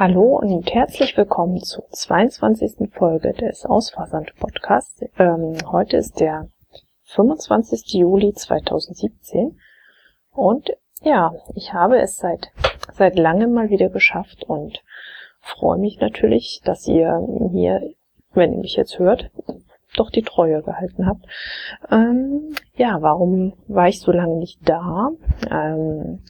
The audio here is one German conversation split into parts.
Hallo und herzlich willkommen zur 22. Folge des Ausversand Podcasts. Ähm, heute ist der 25. Juli 2017 und ja, ich habe es seit seit langem mal wieder geschafft und freue mich natürlich, dass ihr mir, wenn ihr mich jetzt hört, doch die Treue gehalten habt. Ähm, ja, warum war ich so lange nicht da? Ähm,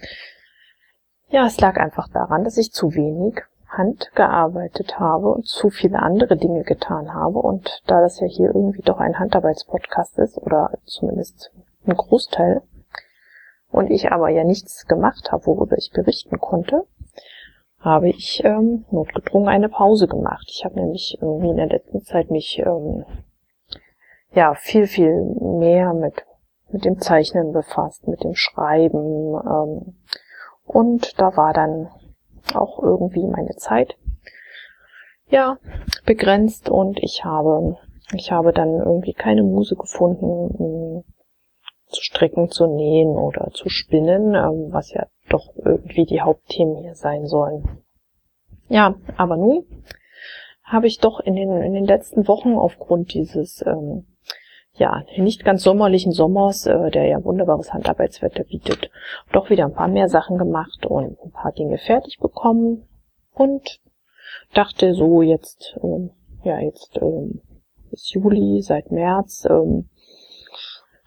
ja, es lag einfach daran, dass ich zu wenig Hand gearbeitet habe und zu viele andere Dinge getan habe. Und da das ja hier irgendwie doch ein Handarbeitspodcast ist, oder zumindest ein Großteil, und ich aber ja nichts gemacht habe, worüber ich berichten konnte, habe ich ähm, notgedrungen eine Pause gemacht. Ich habe nämlich irgendwie in der letzten Zeit mich ähm, ja viel, viel mehr mit, mit dem Zeichnen befasst, mit dem Schreiben. Ähm, und da war dann auch irgendwie meine Zeit ja begrenzt und ich habe ich habe dann irgendwie keine Muse gefunden zu stricken, zu nähen oder zu spinnen, ähm, was ja doch irgendwie die Hauptthemen hier sein sollen. Ja, aber nun habe ich doch in den in den letzten Wochen aufgrund dieses ähm, ja, nicht ganz sommerlichen Sommers, äh, der ja wunderbares Handarbeitswetter bietet, doch wieder ein paar mehr Sachen gemacht und ein paar Dinge fertig bekommen und dachte so jetzt, ähm, ja, jetzt ähm, ist Juli, seit März, ähm,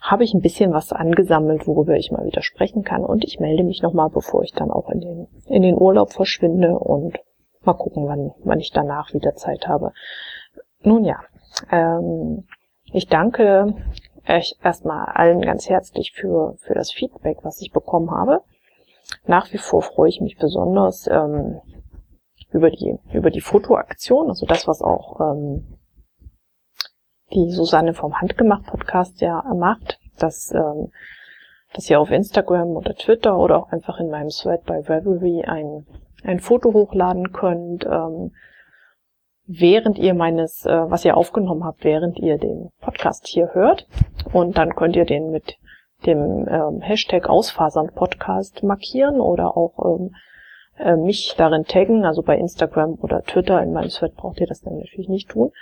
habe ich ein bisschen was angesammelt, worüber ich mal wieder sprechen kann und ich melde mich nochmal, bevor ich dann auch in den, in den Urlaub verschwinde und mal gucken, wann, wann ich danach wieder Zeit habe. Nun ja, ähm, ich danke euch erstmal allen ganz herzlich für, für das Feedback, was ich bekommen habe. Nach wie vor freue ich mich besonders ähm, über die über die Fotoaktion, also das, was auch ähm, die Susanne vom Handgemacht Podcast ja macht, dass ähm, dass ihr auf Instagram oder Twitter oder auch einfach in meinem Thread bei Revelry ein ein Foto hochladen könnt, ähm, während ihr meines, äh, was ihr aufgenommen habt, während ihr den Podcast hier hört. Und dann könnt ihr den mit dem ähm, Hashtag Ausfasern Podcast markieren oder auch ähm, äh, mich darin taggen. Also bei Instagram oder Twitter in meinem Thread braucht ihr das dann natürlich nicht tun.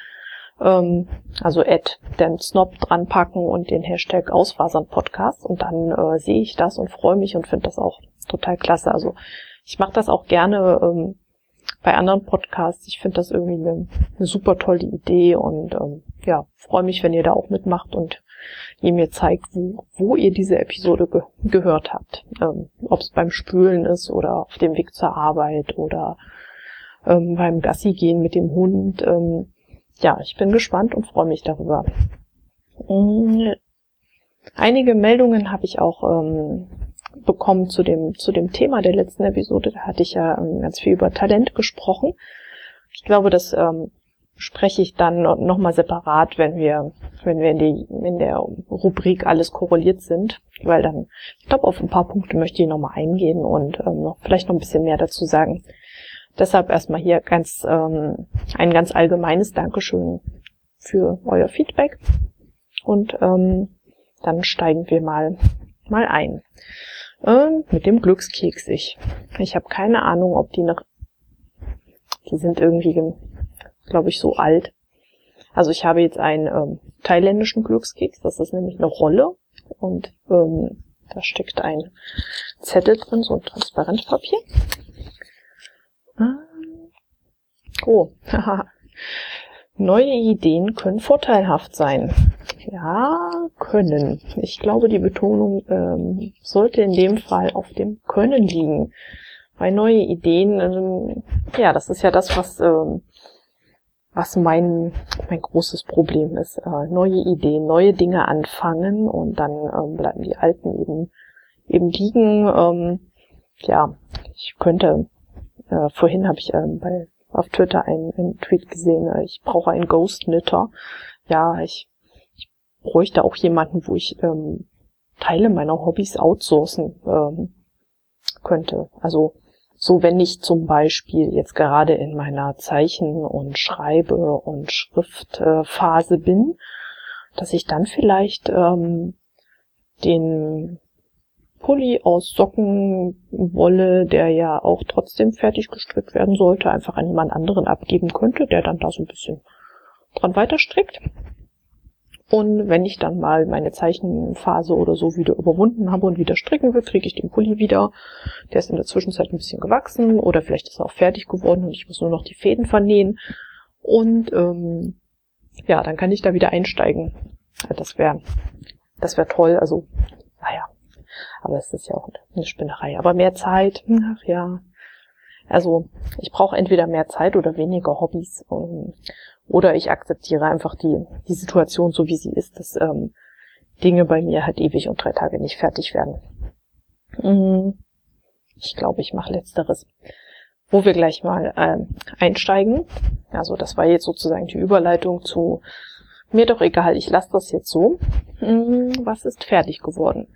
Ähm, also add den Snob dran packen und den Hashtag Ausfasern Podcast und dann äh, sehe ich das und freue mich und finde das auch total klasse. Also ich mache das auch gerne ähm, bei anderen Podcasts. Ich finde das irgendwie eine, eine, super tolle Idee und ähm, ja, freue mich, wenn ihr da auch mitmacht und ihr mir zeigt, wo, wo ihr diese Episode ge gehört habt. Ähm, Ob es beim Spülen ist oder auf dem Weg zur Arbeit oder ähm, beim Gassi gehen mit dem Hund. Ähm, ja, ich bin gespannt und freue mich darüber. Ähm, einige Meldungen habe ich auch ähm, bekommen zu dem, zu dem Thema der letzten Episode. Da hatte ich ja ähm, ganz viel über Talent gesprochen. Ich glaube, das ähm, spreche ich dann nochmal separat, wenn wir, wenn wir in, die, in der Rubrik alles korreliert sind, weil dann, ich glaube, auf ein paar Punkte möchte ich nochmal eingehen und ähm, noch, vielleicht noch ein bisschen mehr dazu sagen. Deshalb erstmal hier ganz, ähm, ein ganz allgemeines Dankeschön für euer Feedback und ähm, dann steigen wir mal, mal ein. Ähm, mit dem Glückskeks. Ich, ich habe keine Ahnung, ob die noch. Die sind irgendwie, glaube ich, so alt. Also ich habe jetzt einen ähm, thailändischen Glückskeks. Das ist nämlich eine Rolle. Und ähm, da steckt ein Zettel drin, so ein Transparentpapier. Ähm, oh, haha. Neue Ideen können vorteilhaft sein. Ja, können. Ich glaube, die Betonung ähm, sollte in dem Fall auf dem Können liegen. Weil neue Ideen, ähm, ja, das ist ja das, was, ähm, was mein, mein großes Problem ist. Äh, neue Ideen, neue Dinge anfangen und dann ähm, bleiben die alten eben, eben liegen. Ähm, ja, ich könnte, äh, vorhin habe ich ähm, bei auf Twitter einen, einen Tweet gesehen, äh, ich brauche einen Ghost Knitter. Ja, ich bräuchte auch jemanden, wo ich ähm, Teile meiner Hobbys outsourcen ähm, könnte. Also so wenn ich zum Beispiel jetzt gerade in meiner Zeichen- und Schreibe- und Schriftphase bin, dass ich dann vielleicht ähm, den Pulli aus Sockenwolle, der ja auch trotzdem fertig gestrickt werden sollte, einfach an jemand anderen abgeben könnte, der dann da so ein bisschen dran weiter strickt. Und wenn ich dann mal meine Zeichenphase oder so wieder überwunden habe und wieder stricken will, kriege ich den Pulli wieder. Der ist in der Zwischenzeit ein bisschen gewachsen oder vielleicht ist er auch fertig geworden und ich muss nur noch die Fäden vernähen. Und ähm, ja, dann kann ich da wieder einsteigen. Das wäre das wäre toll. Also, naja, aber es ist ja auch eine Spinnerei. Aber mehr Zeit, ach ja. Also ich brauche entweder mehr Zeit oder weniger Hobbys. Um, oder ich akzeptiere einfach die, die Situation so, wie sie ist, dass ähm, Dinge bei mir halt ewig und drei Tage nicht fertig werden. Mm, ich glaube, ich mache letzteres. Wo wir gleich mal ähm, einsteigen. Also das war jetzt sozusagen die Überleitung zu mir doch egal, ich lasse das jetzt so. Mm, was ist fertig geworden?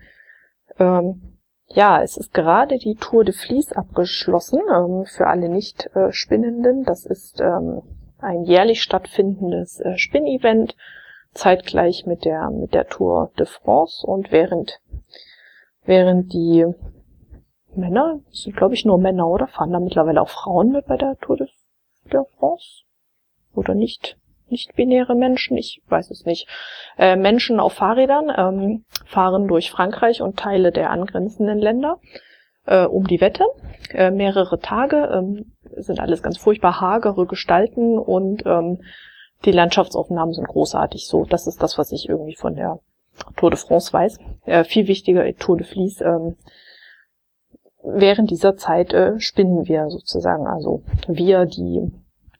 Ähm, ja, es ist gerade die Tour de Vlies abgeschlossen ähm, für alle Nicht-Spinnenden. Äh, das ist ähm, ein jährlich stattfindendes äh, Spinnevent, zeitgleich mit der, mit der Tour de France und während, während die Männer, sind glaube ich nur Männer oder fahren da mittlerweile auch Frauen mit bei der Tour de, de France? Oder nicht? Nicht-binäre Menschen, ich weiß es nicht, äh, Menschen auf Fahrrädern ähm, fahren durch Frankreich und Teile der angrenzenden Länder äh, um die Wette. Äh, mehrere Tage ähm, sind alles ganz furchtbar hagere Gestalten und ähm, die Landschaftsaufnahmen sind großartig. So, das ist das, was ich irgendwie von der Tour de France weiß. Äh, viel wichtiger Tour de Vlies. Ähm, während dieser Zeit äh, spinnen wir sozusagen, also wir, die,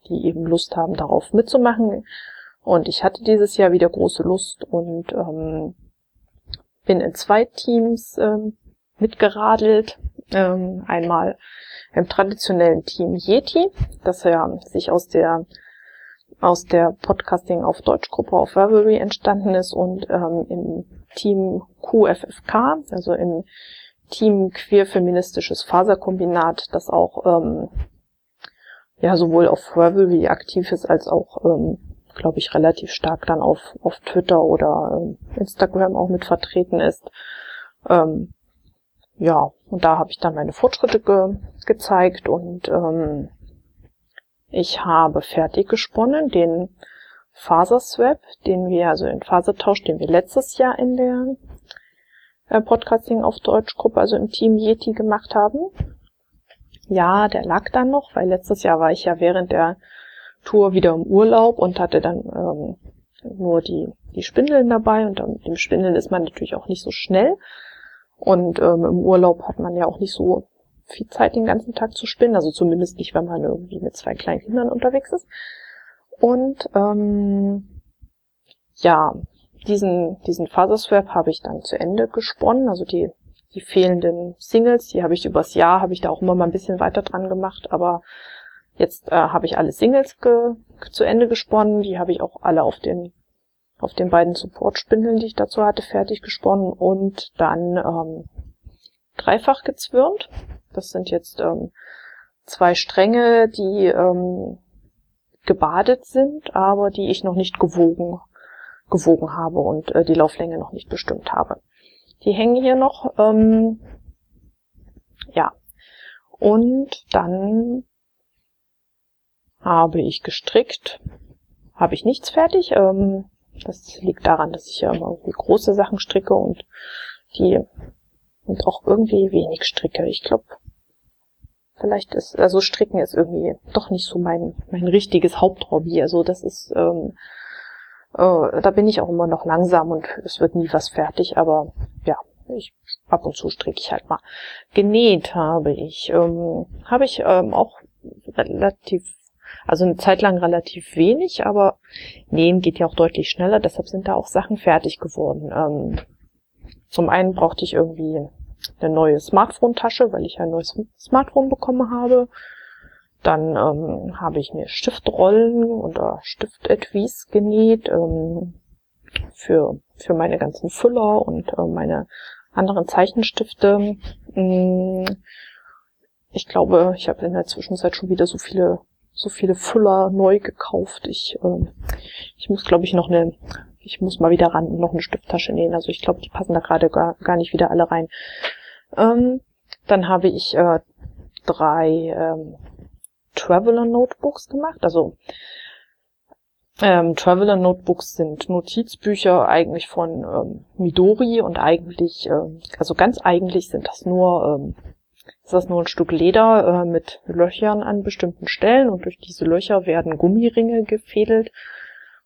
die eben Lust haben, darauf mitzumachen. Und ich hatte dieses Jahr wieder große Lust und ähm, bin in zwei Teams ähm, mitgeradelt. Ähm, einmal im traditionellen Team Yeti, das ja sich aus der aus der Podcasting auf Deutsch Gruppe auf Ravelry entstanden ist und ähm, im Team QFFK, also im Team Queer Feministisches Faserkombinat, das auch ähm, ja sowohl auf Ravelry aktiv ist als auch ähm, glaube ich relativ stark dann auf auf Twitter oder ähm, Instagram auch mit vertreten ist. Ähm, ja, und da habe ich dann meine Fortschritte ge gezeigt und ähm, ich habe fertig gesponnen den Faserswap, den wir, also den Fasertausch, den wir letztes Jahr in der äh, Podcasting auf Deutsch Gruppe, also im Team Yeti gemacht haben. Ja, der lag dann noch, weil letztes Jahr war ich ja während der Tour wieder im Urlaub und hatte dann ähm, nur die, die Spindeln dabei und mit dem Spindeln ist man natürlich auch nicht so schnell. Und ähm, im Urlaub hat man ja auch nicht so viel Zeit, den ganzen Tag zu spinnen. Also zumindest nicht, wenn man irgendwie mit zwei kleinen Kindern unterwegs ist. Und ähm, ja, diesen, diesen Faserswap habe ich dann zu Ende gesponnen. Also die, die fehlenden Singles, die habe ich übers Jahr, habe ich da auch immer mal ein bisschen weiter dran gemacht. Aber jetzt äh, habe ich alle Singles ge, zu Ende gesponnen. Die habe ich auch alle auf den auf den beiden Support-Spindeln, die ich dazu hatte, fertig gesponnen und dann ähm, dreifach gezwirnt. Das sind jetzt ähm, zwei Stränge, die ähm, gebadet sind, aber die ich noch nicht gewogen, gewogen habe und äh, die Lauflänge noch nicht bestimmt habe. Die hängen hier noch. Ähm, ja. Und dann habe ich gestrickt. Habe ich nichts fertig. Ähm, das liegt daran, dass ich ja immer irgendwie große Sachen stricke und die und auch irgendwie wenig stricke. Ich glaube, vielleicht ist, also stricken ist irgendwie doch nicht so mein, mein richtiges Haupthobby. Also das ist, ähm, äh, da bin ich auch immer noch langsam und es wird nie was fertig, aber ja, ich ab und zu stricke ich halt mal. Genäht habe ich, ähm, habe ich ähm, auch relativ also eine Zeit lang relativ wenig, aber nähen geht ja auch deutlich schneller, deshalb sind da auch Sachen fertig geworden. Ähm, zum einen brauchte ich irgendwie eine neue Smartphone-Tasche, weil ich ein neues Smartphone bekommen habe. Dann ähm, habe ich mir Stiftrollen oder Stiftetuis genäht ähm, für, für meine ganzen Füller und äh, meine anderen Zeichenstifte. Mm, ich glaube, ich habe in der Zwischenzeit schon wieder so viele so viele Füller neu gekauft. Ich, äh, ich muss, glaube ich, noch eine, ich muss mal wieder ran und noch eine Stifttasche nähen. Also ich glaube, die passen da gerade gar, gar nicht wieder alle rein. Ähm, dann habe ich äh, drei ähm, Traveler Notebooks gemacht. Also ähm, Traveler Notebooks sind Notizbücher eigentlich von ähm, Midori und eigentlich, ähm, also ganz eigentlich sind das nur, ähm, ist das nur ein Stück Leder äh, mit Löchern an bestimmten Stellen und durch diese Löcher werden Gummiringe gefädelt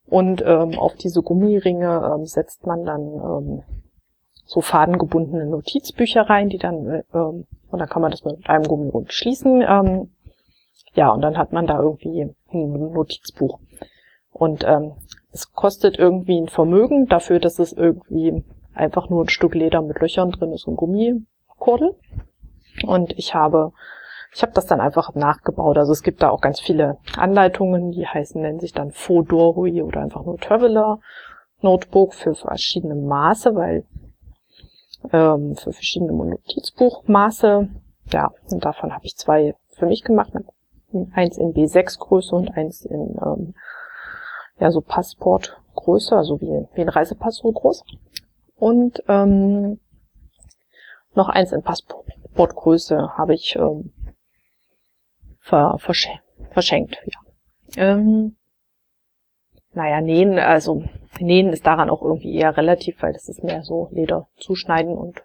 und ähm, auf diese Gummiringe ähm, setzt man dann ähm, so fadengebundene Notizbücher rein, die dann, äh, ähm, und dann kann man das mit einem Gummirund schließen. Ähm, ja, und dann hat man da irgendwie ein Notizbuch. Und ähm, es kostet irgendwie ein Vermögen dafür, dass es irgendwie einfach nur ein Stück Leder mit Löchern drin ist und Gummikordel. Und ich habe, ich habe das dann einfach nachgebaut. Also es gibt da auch ganz viele Anleitungen, die heißen, nennen sich dann Fodorui oder einfach nur Traveler Notebook für verschiedene Maße, weil ähm, für verschiedene Notizbuchmaße. Ja, und davon habe ich zwei für mich gemacht. Eins in B6 Größe und eins in ähm, ja so Passportgröße, also wie, wie ein Reisepass so groß. Und ähm, noch eins in Passportgröße habe ich ähm, ver verschen verschenkt. Ja. Ähm, naja, nähen, also nähen ist daran auch irgendwie eher relativ, weil das ist mehr so Leder zuschneiden und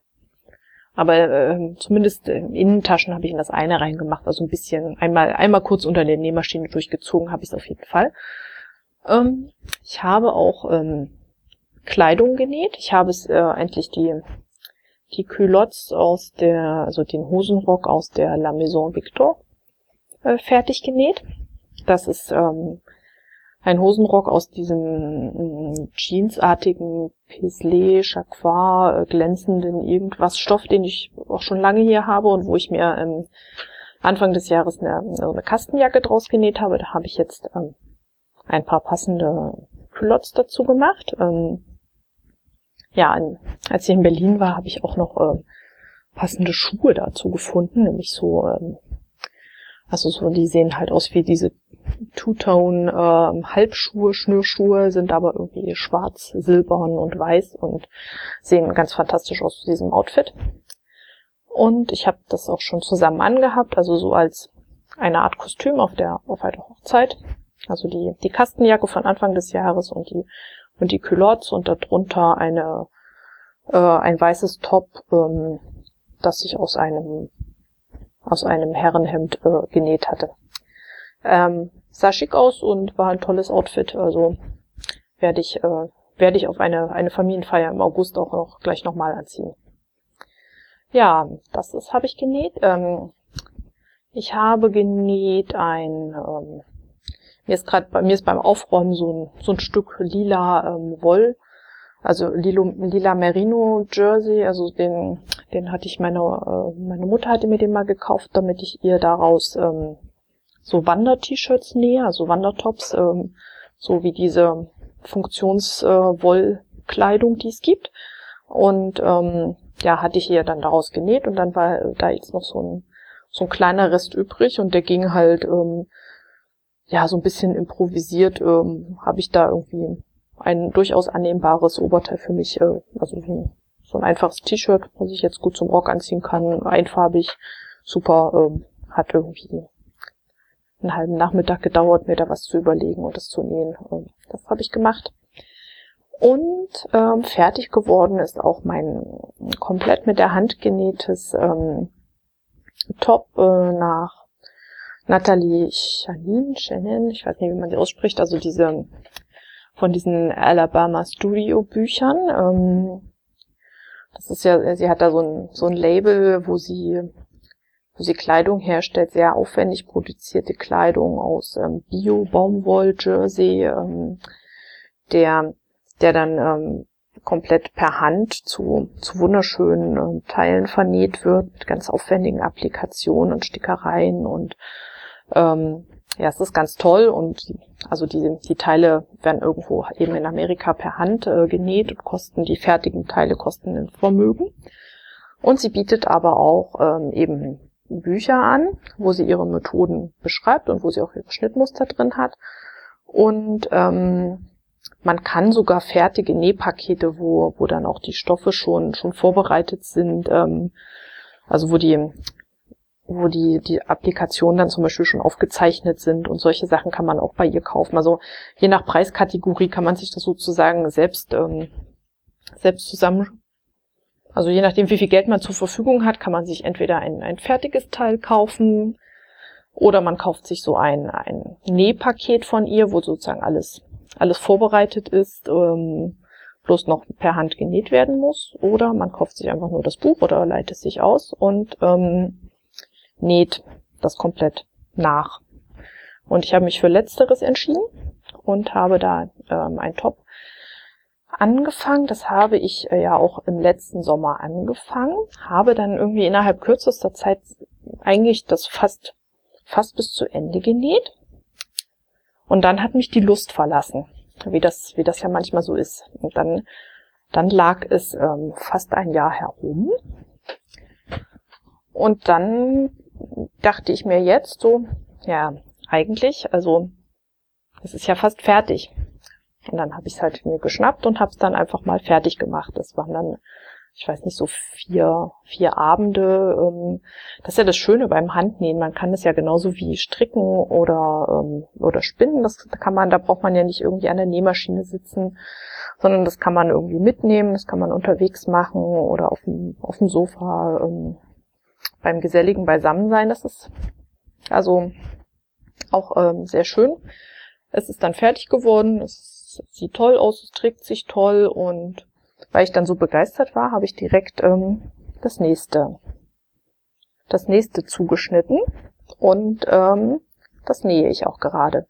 aber äh, zumindest äh, Innentaschen habe ich in das eine reingemacht, also ein bisschen einmal einmal kurz unter der Nähmaschine durchgezogen habe ich es auf jeden Fall. Ähm, ich habe auch ähm, Kleidung genäht. Ich habe es äh, endlich die die Culottes aus der, also den Hosenrock aus der La Maison Victor äh, fertig genäht. Das ist ähm, ein Hosenrock aus diesem mm, jeansartigen Paisley, Jacquard, äh, glänzenden irgendwas Stoff, den ich auch schon lange hier habe und wo ich mir ähm, Anfang des Jahres eine, eine Kastenjacke draus genäht habe. Da habe ich jetzt ähm, ein paar passende Culottes dazu gemacht. Ähm, ja, als ich in Berlin war, habe ich auch noch äh, passende Schuhe dazu gefunden, nämlich so, ähm, also so, die sehen halt aus wie diese Two-Tone äh, Halbschuhe, Schnürschuhe, sind aber irgendwie schwarz, silbern und weiß und sehen ganz fantastisch aus zu diesem Outfit. Und ich habe das auch schon zusammen angehabt, also so als eine Art Kostüm auf der auf einer Hochzeit. Also die die Kastenjacke von Anfang des Jahres und die und die Culottes und darunter eine äh, ein weißes Top, ähm, das ich aus einem aus einem Herrenhemd äh, genäht hatte. Ähm, sah schick aus und war ein tolles Outfit. Also werde ich äh, werde ich auf eine eine Familienfeier im August auch noch gleich nochmal anziehen. Ja, das ist habe ich genäht. Ähm, ich habe genäht ein ähm, mir ist gerade bei mir ist beim Aufräumen so ein, so ein Stück lila ähm, Woll, also Lilo, lila Merino Jersey, also den den hatte ich meine äh, meine Mutter hatte mir den mal gekauft, damit ich ihr daraus ähm, so Wander-T-Shirts nähe, also Wandertops, ähm, so wie diese Funktionswollkleidung, äh, die es gibt. Und ähm, ja, hatte ich ihr dann daraus genäht und dann war da jetzt noch so ein so ein kleiner Rest übrig und der ging halt ähm, ja so ein bisschen improvisiert. Ähm, Habe ich da irgendwie ein durchaus annehmbares Oberteil für mich, äh, also so ein, so ein einfaches T-Shirt, was ich jetzt gut zum Rock anziehen kann, einfarbig, super, ähm, hat irgendwie einen halben Nachmittag gedauert, mir da was zu überlegen und das zu nähen. Das habe ich gemacht. Und ähm, fertig geworden ist auch mein komplett mit der Hand genähtes ähm, Top äh, nach Natalie Chanin, Shannon, ich weiß nicht, wie man sie ausspricht, also diese von diesen Alabama Studio Büchern. Ähm, das ist ja, sie hat da so ein, so ein Label, wo sie wo sie Kleidung herstellt, sehr aufwendig produzierte Kleidung aus ähm, Bio-Baumwoll-Jersey, ähm, der, der dann ähm, komplett per Hand zu, zu wunderschönen ähm, Teilen vernäht wird, mit ganz aufwendigen Applikationen und Stickereien und ähm, ja, es ist ganz toll und also die, die Teile werden irgendwo eben in Amerika per Hand äh, genäht und kosten, die fertigen Teile kosten ein Vermögen. Und sie bietet aber auch ähm, eben Bücher an, wo sie ihre Methoden beschreibt und wo sie auch ihre Schnittmuster drin hat. Und ähm, man kann sogar fertige Nähpakete, wo, wo dann auch die Stoffe schon, schon vorbereitet sind, ähm, also wo die, wo die, die Applikationen dann zum Beispiel schon aufgezeichnet sind und solche Sachen kann man auch bei ihr kaufen. Also je nach Preiskategorie kann man sich das sozusagen selbst, ähm, selbst zusammen, also je nachdem, wie viel Geld man zur Verfügung hat, kann man sich entweder ein, ein fertiges Teil kaufen oder man kauft sich so ein, ein Nähpaket von ihr, wo sozusagen alles, alles vorbereitet ist, ähm, bloß noch per Hand genäht werden muss. Oder man kauft sich einfach nur das Buch oder leitet es sich aus und ähm, näht das komplett nach. Und ich habe mich für letzteres entschieden und habe da ähm, ein Top angefangen. Das habe ich äh, ja auch im letzten Sommer angefangen, habe dann irgendwie innerhalb kürzester Zeit eigentlich das fast fast bis zu Ende genäht. Und dann hat mich die Lust verlassen, wie das, wie das ja manchmal so ist. Und dann, dann lag es ähm, fast ein Jahr herum. Und dann dachte ich mir jetzt so, ja, eigentlich, also es ist ja fast fertig. Und dann habe ich es halt mir geschnappt und habe es dann einfach mal fertig gemacht. Das waren dann ich weiß nicht, so vier, vier Abende. Ähm, das ist ja das Schöne beim Handnähen. Man kann es ja genauso wie stricken oder, ähm, oder spinnen. Das kann man, da braucht man ja nicht irgendwie an der Nähmaschine sitzen, sondern das kann man irgendwie mitnehmen, das kann man unterwegs machen oder auf dem, auf dem Sofa ähm, beim geselligen Beisammensein. Das ist also auch ähm, sehr schön. Es ist dann fertig geworden, es sieht toll aus, es trägt sich toll und weil ich dann so begeistert war, habe ich direkt ähm, das nächste, das nächste zugeschnitten und ähm, das nähe ich auch gerade.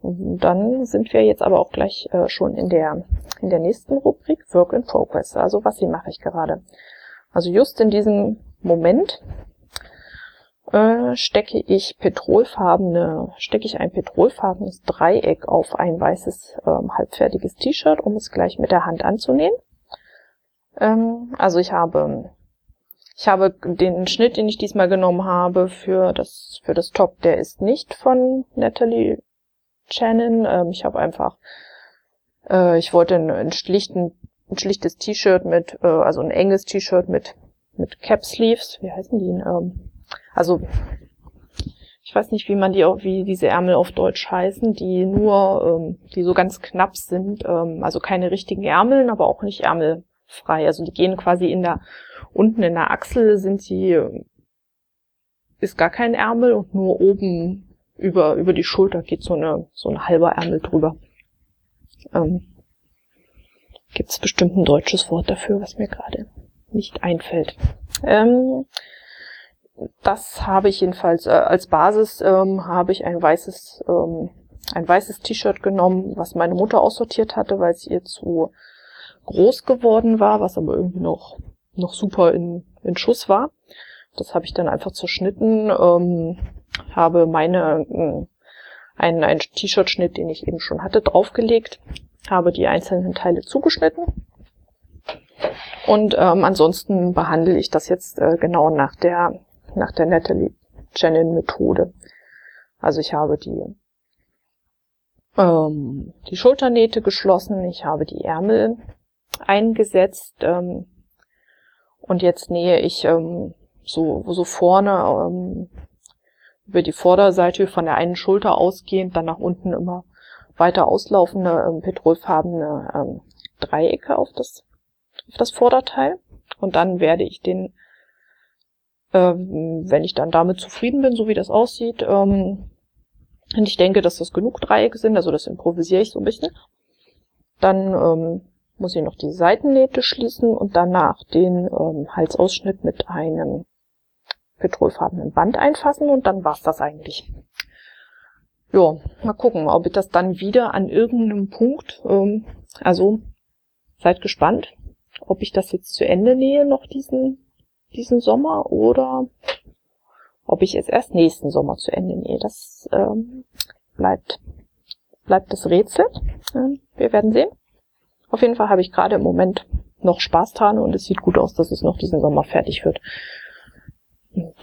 Und dann sind wir jetzt aber auch gleich äh, schon in der in der nächsten Rubrik Work in Progress. Also was hier mache ich gerade? Also just in diesem Moment äh, stecke ich petrolfarbene, stecke ich ein petrolfarbenes Dreieck auf ein weißes ähm, halbfertiges T-Shirt, um es gleich mit der Hand anzunähen. Ähm, also ich habe, ich habe den Schnitt, den ich diesmal genommen habe für das, für das Top, der ist nicht von Natalie Shannon. Ähm, ich habe einfach, äh, ich wollte einen, einen schlichten, ein schlichtes T-Shirt mit, äh, also ein enges T-Shirt mit, mit Cap Sleeves. Wie heißen die? Ähm, also ich weiß nicht, wie man die auch, wie diese Ärmel auf Deutsch heißen, die nur, ähm, die so ganz knapp sind, ähm, also keine richtigen Ärmeln, aber auch nicht ärmelfrei. Also die gehen quasi in der, unten in der Achsel sind sie, ist gar kein Ärmel und nur oben über, über die Schulter geht so eine, so ein halber Ärmel drüber. Ähm, Gibt es bestimmt ein deutsches Wort dafür, was mir gerade nicht einfällt. Ähm, das habe ich jedenfalls äh, als Basis ähm, habe ich ein weißes ähm, ein weißes T-Shirt genommen, was meine Mutter aussortiert hatte, weil es ihr zu groß geworden war, was aber irgendwie noch noch super in, in Schuss war. Das habe ich dann einfach zerschnitten, ähm, habe meine äh, einen, einen T-Shirt-Schnitt, den ich eben schon hatte, draufgelegt, habe die einzelnen Teile zugeschnitten und ähm, ansonsten behandle ich das jetzt äh, genau nach der nach der Natalie Janin Methode. Also ich habe die, ähm, die Schulternähte geschlossen, ich habe die Ärmel eingesetzt ähm, und jetzt nähe ich ähm, so, so vorne ähm, über die Vorderseite von der einen Schulter ausgehend, dann nach unten immer weiter auslaufende ähm, petrolfarbene ähm, Dreiecke auf das, auf das Vorderteil. Und dann werde ich den ähm, wenn ich dann damit zufrieden bin, so wie das aussieht, ähm, und ich denke, dass das genug Dreiecke sind, also das improvisiere ich so ein bisschen, dann ähm, muss ich noch die Seitennähte schließen und danach den ähm, Halsausschnitt mit einem petrolfarbenen Band einfassen und dann war's das eigentlich. Ja, mal gucken, ob ich das dann wieder an irgendeinem Punkt, ähm, also seid gespannt, ob ich das jetzt zu Ende nähe, noch diesen diesen Sommer oder ob ich es erst nächsten Sommer zu Ende nähe. Das ähm, bleibt, bleibt das Rätsel. Wir werden sehen. Auf jeden Fall habe ich gerade im Moment noch Spaß dran und es sieht gut aus, dass es noch diesen Sommer fertig wird. Und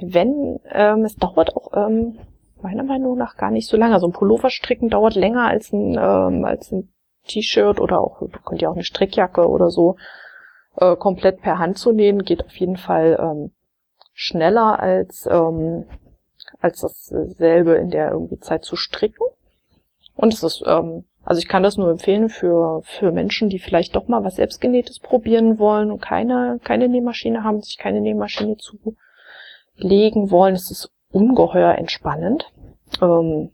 wenn, ähm, es dauert auch ähm, meiner Meinung nach gar nicht so lange. So ein Pullover stricken dauert länger als ein, ähm, ein T-Shirt oder auch, könnt ihr auch eine Strickjacke oder so äh, komplett per Hand zu nähen geht auf jeden Fall ähm, schneller als ähm, als dasselbe in der irgendwie Zeit zu stricken. Und es ist, ähm, also ich kann das nur empfehlen für, für Menschen, die vielleicht doch mal was selbstgenähtes probieren wollen und keine, keine Nähmaschine haben, sich keine Nähmaschine zulegen wollen. Es ist ungeheuer entspannend. Ähm,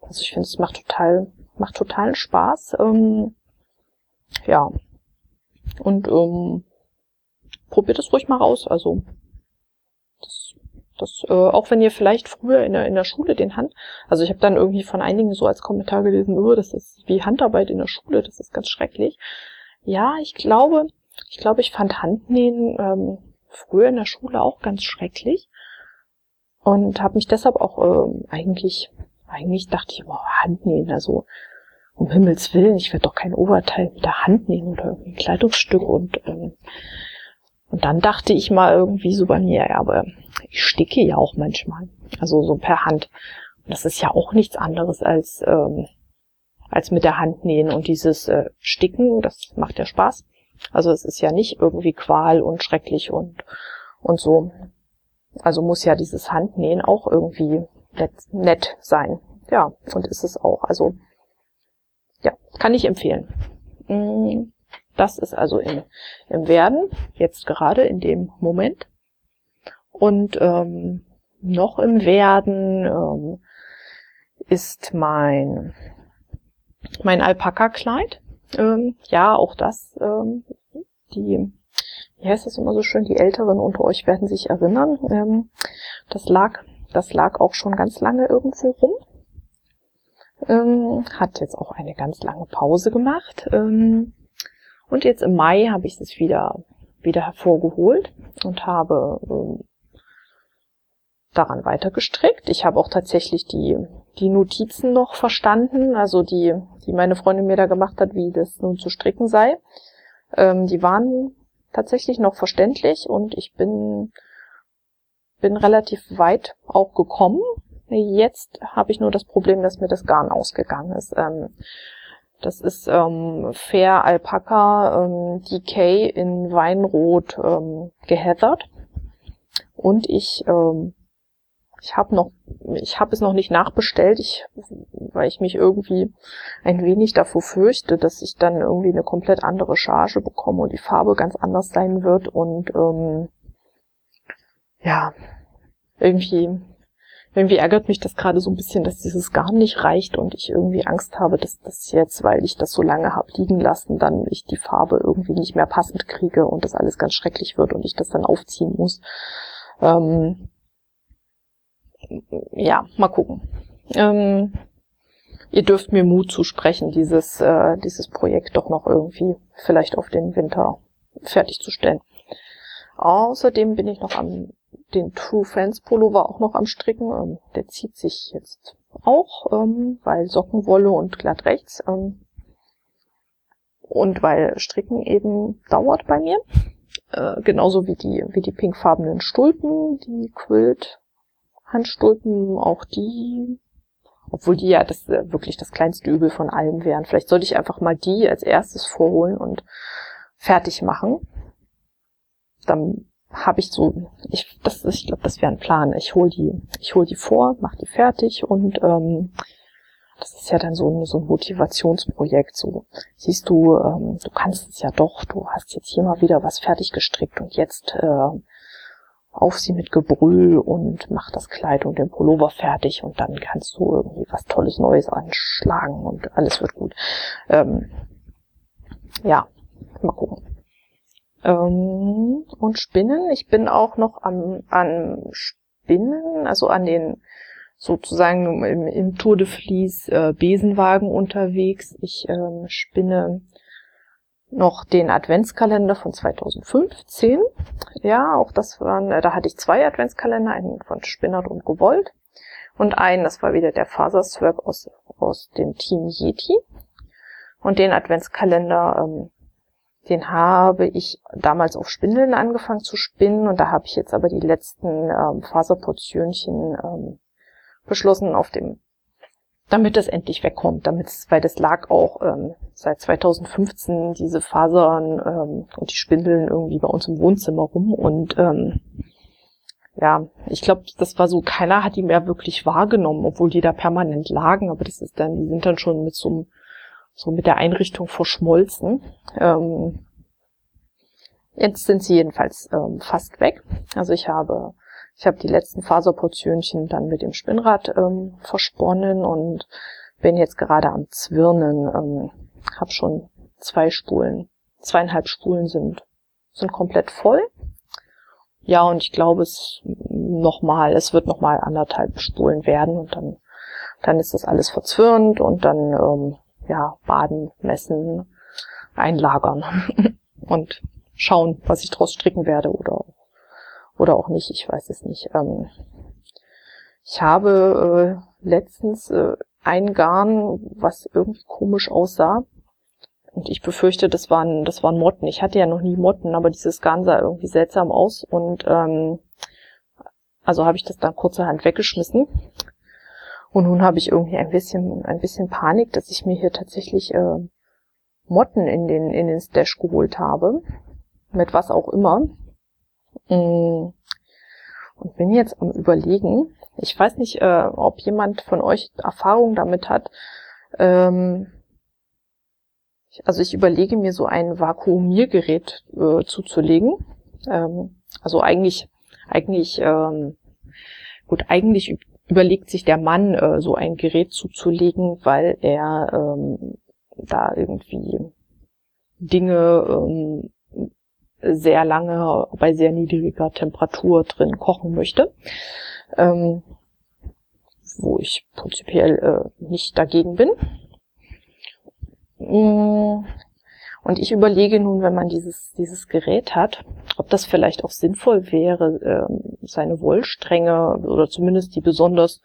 also ich finde, es macht total, macht totalen Spaß. Ähm, ja. Und ähm, probiert es ruhig mal raus. Also das das, äh, auch wenn ihr vielleicht früher in der, in der Schule den Hand, also ich habe dann irgendwie von einigen so als Kommentar gelesen, oh, das ist wie Handarbeit in der Schule, das ist ganz schrecklich. Ja, ich glaube, ich glaube, ich fand Handnähen ähm, früher in der Schule auch ganz schrecklich und habe mich deshalb auch ähm, eigentlich, eigentlich dachte ich, oh, Handnähen, also um Himmels Willen, ich werde doch kein Oberteil mit der Hand nähen oder irgendwie ein Kleidungsstück und ähm, und dann dachte ich mal irgendwie so bei mir, ja, aber ich sticke ja auch manchmal. Also so per Hand. Und das ist ja auch nichts anderes als, ähm, als mit der Hand nähen. Und dieses äh, Sticken, das macht ja Spaß. Also es ist ja nicht irgendwie Qual und schrecklich und, und so. Also muss ja dieses Handnähen auch irgendwie nett, nett sein. Ja, und ist es auch. Also, ja, kann ich empfehlen. Mm. Das ist also im, im Werden, jetzt gerade in dem Moment. Und ähm, noch im Werden ähm, ist mein, mein Alpaka-Kleid. Ähm, ja, auch das, ähm, die, wie heißt das immer so schön, die Älteren unter euch werden sich erinnern. Ähm, das lag, das lag auch schon ganz lange irgendwo rum. Ähm, hat jetzt auch eine ganz lange Pause gemacht. Ähm, und jetzt im Mai habe ich es wieder, wieder hervorgeholt und habe ähm, daran weiter gestrickt. Ich habe auch tatsächlich die, die Notizen noch verstanden, also die, die meine Freundin mir da gemacht hat, wie das nun zu stricken sei. Ähm, die waren tatsächlich noch verständlich und ich bin, bin relativ weit auch gekommen. Jetzt habe ich nur das Problem, dass mir das Garn ausgegangen ist. Ähm, das ist ähm, Fair Alpaca ähm, DK in Weinrot ähm, geheathert. Und ich, ähm, ich habe noch, ich habe es noch nicht nachbestellt, ich, weil ich mich irgendwie ein wenig davor fürchte, dass ich dann irgendwie eine komplett andere Charge bekomme und die Farbe ganz anders sein wird und ähm, ja, irgendwie irgendwie ärgert mich das gerade so ein bisschen, dass dieses Garn nicht reicht und ich irgendwie Angst habe, dass das jetzt, weil ich das so lange habe liegen lassen, dann ich die Farbe irgendwie nicht mehr passend kriege und das alles ganz schrecklich wird und ich das dann aufziehen muss. Ähm, ja, mal gucken. Ähm, ihr dürft mir Mut zusprechen, dieses, äh, dieses Projekt doch noch irgendwie vielleicht auf den Winter fertigzustellen. Außerdem bin ich noch am den True Friends Pullover auch noch am Stricken. Ähm, der zieht sich jetzt auch, ähm, weil Sockenwolle und glatt rechts. Ähm, und weil Stricken eben dauert bei mir. Äh, genauso wie die, wie die pinkfarbenen Stulpen, die Quilt Handstulpen, auch die, obwohl die ja das äh, wirklich das kleinste Übel von allem wären. Vielleicht sollte ich einfach mal die als erstes vorholen und fertig machen. Dann habe ich so, ich, das, ich glaube, das wäre ein Plan. Ich hol die, ich hol die vor, mach die fertig und ähm, das ist ja dann so ein, so ein Motivationsprojekt. So siehst du, ähm, du kannst es ja doch. Du hast jetzt hier mal wieder was fertig gestrickt und jetzt äh, auf sie mit Gebrüll und mach das Kleid und den Pullover fertig und dann kannst du irgendwie was Tolles Neues anschlagen und alles wird gut. Ähm, ja, mal gucken. Ähm, und Spinnen. Ich bin auch noch am, an Spinnen, also an den sozusagen im, im Tour de Vlies äh, Besenwagen unterwegs. Ich ähm, spinne noch den Adventskalender von 2015. Ja, auch das waren, äh, da hatte ich zwei Adventskalender, einen von Spinnert und Gewollt und einen, das war wieder der Faserswerk aus, aus dem Team Yeti. Und den Adventskalender ähm, den habe ich damals auf Spindeln angefangen zu spinnen und da habe ich jetzt aber die letzten ähm, Faserportionchen ähm, beschlossen, auf dem damit das endlich wegkommt, damit weil das lag auch ähm, seit 2015 diese Fasern ähm, und die Spindeln irgendwie bei uns im Wohnzimmer rum und ähm, ja, ich glaube, das war so, keiner hat die mehr wirklich wahrgenommen, obwohl die da permanent lagen, aber das ist dann, die sind dann schon mit so, so mit der Einrichtung verschmolzen. Ähm, jetzt sind sie jedenfalls ähm, fast weg. Also ich habe ich habe die letzten Faserportionchen dann mit dem Spinnrad ähm, versponnen und bin jetzt gerade am Zwirnen. Ähm, habe schon zwei Spulen, zweieinhalb Spulen sind sind komplett voll. Ja, und ich glaube, es nochmal, es wird nochmal anderthalb Spulen werden und dann, dann ist das alles verzwirnt und dann, ähm, ja, baden, messen, einlagern und schauen, was ich draus stricken werde oder oder auch nicht, ich weiß es nicht. Ähm, ich habe äh, letztens äh, ein Garn, was irgendwie komisch aussah. Und ich befürchte, das waren, das waren Motten. Ich hatte ja noch nie Motten, aber dieses Garn sah irgendwie seltsam aus. Und ähm, also habe ich das dann kurzerhand weggeschmissen. Und nun habe ich irgendwie ein bisschen, ein bisschen Panik, dass ich mir hier tatsächlich äh, Motten in den, in den Stash geholt habe. Mit was auch immer. Mm. Und bin jetzt am überlegen, ich weiß nicht, äh, ob jemand von euch Erfahrung damit hat. Ähm, also ich überlege mir so ein Vakuumiergerät äh, zuzulegen. Ähm, also eigentlich, eigentlich, ähm, gut, eigentlich überlegt sich der Mann, äh, so ein Gerät zuzulegen, weil er ähm, da irgendwie Dinge ähm, sehr lange bei sehr niedriger Temperatur drin kochen möchte. Ähm, wo ich prinzipiell äh, nicht dagegen bin. Und ich überlege nun, wenn man dieses, dieses Gerät hat, ob das vielleicht auch sinnvoll wäre, äh, seine Wollstränge oder zumindest die besonders,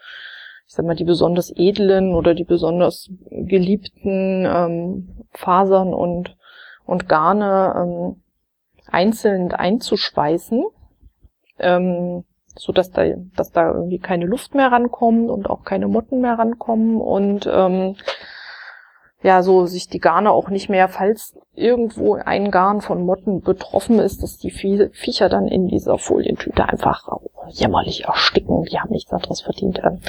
ich sag mal, die besonders edlen oder die besonders geliebten ähm, Fasern und, und Garne ähm, einzeln einzuschweißen, ähm, so dass da, dass da irgendwie keine Luft mehr rankommt und auch keine Motten mehr rankommen und ähm, ja, so sich die Garne auch nicht mehr, falls irgendwo ein Garn von Motten betroffen ist, dass die Viecher dann in dieser Folientüte einfach jämmerlich ersticken. Die haben nichts anderes verdient. Ähm,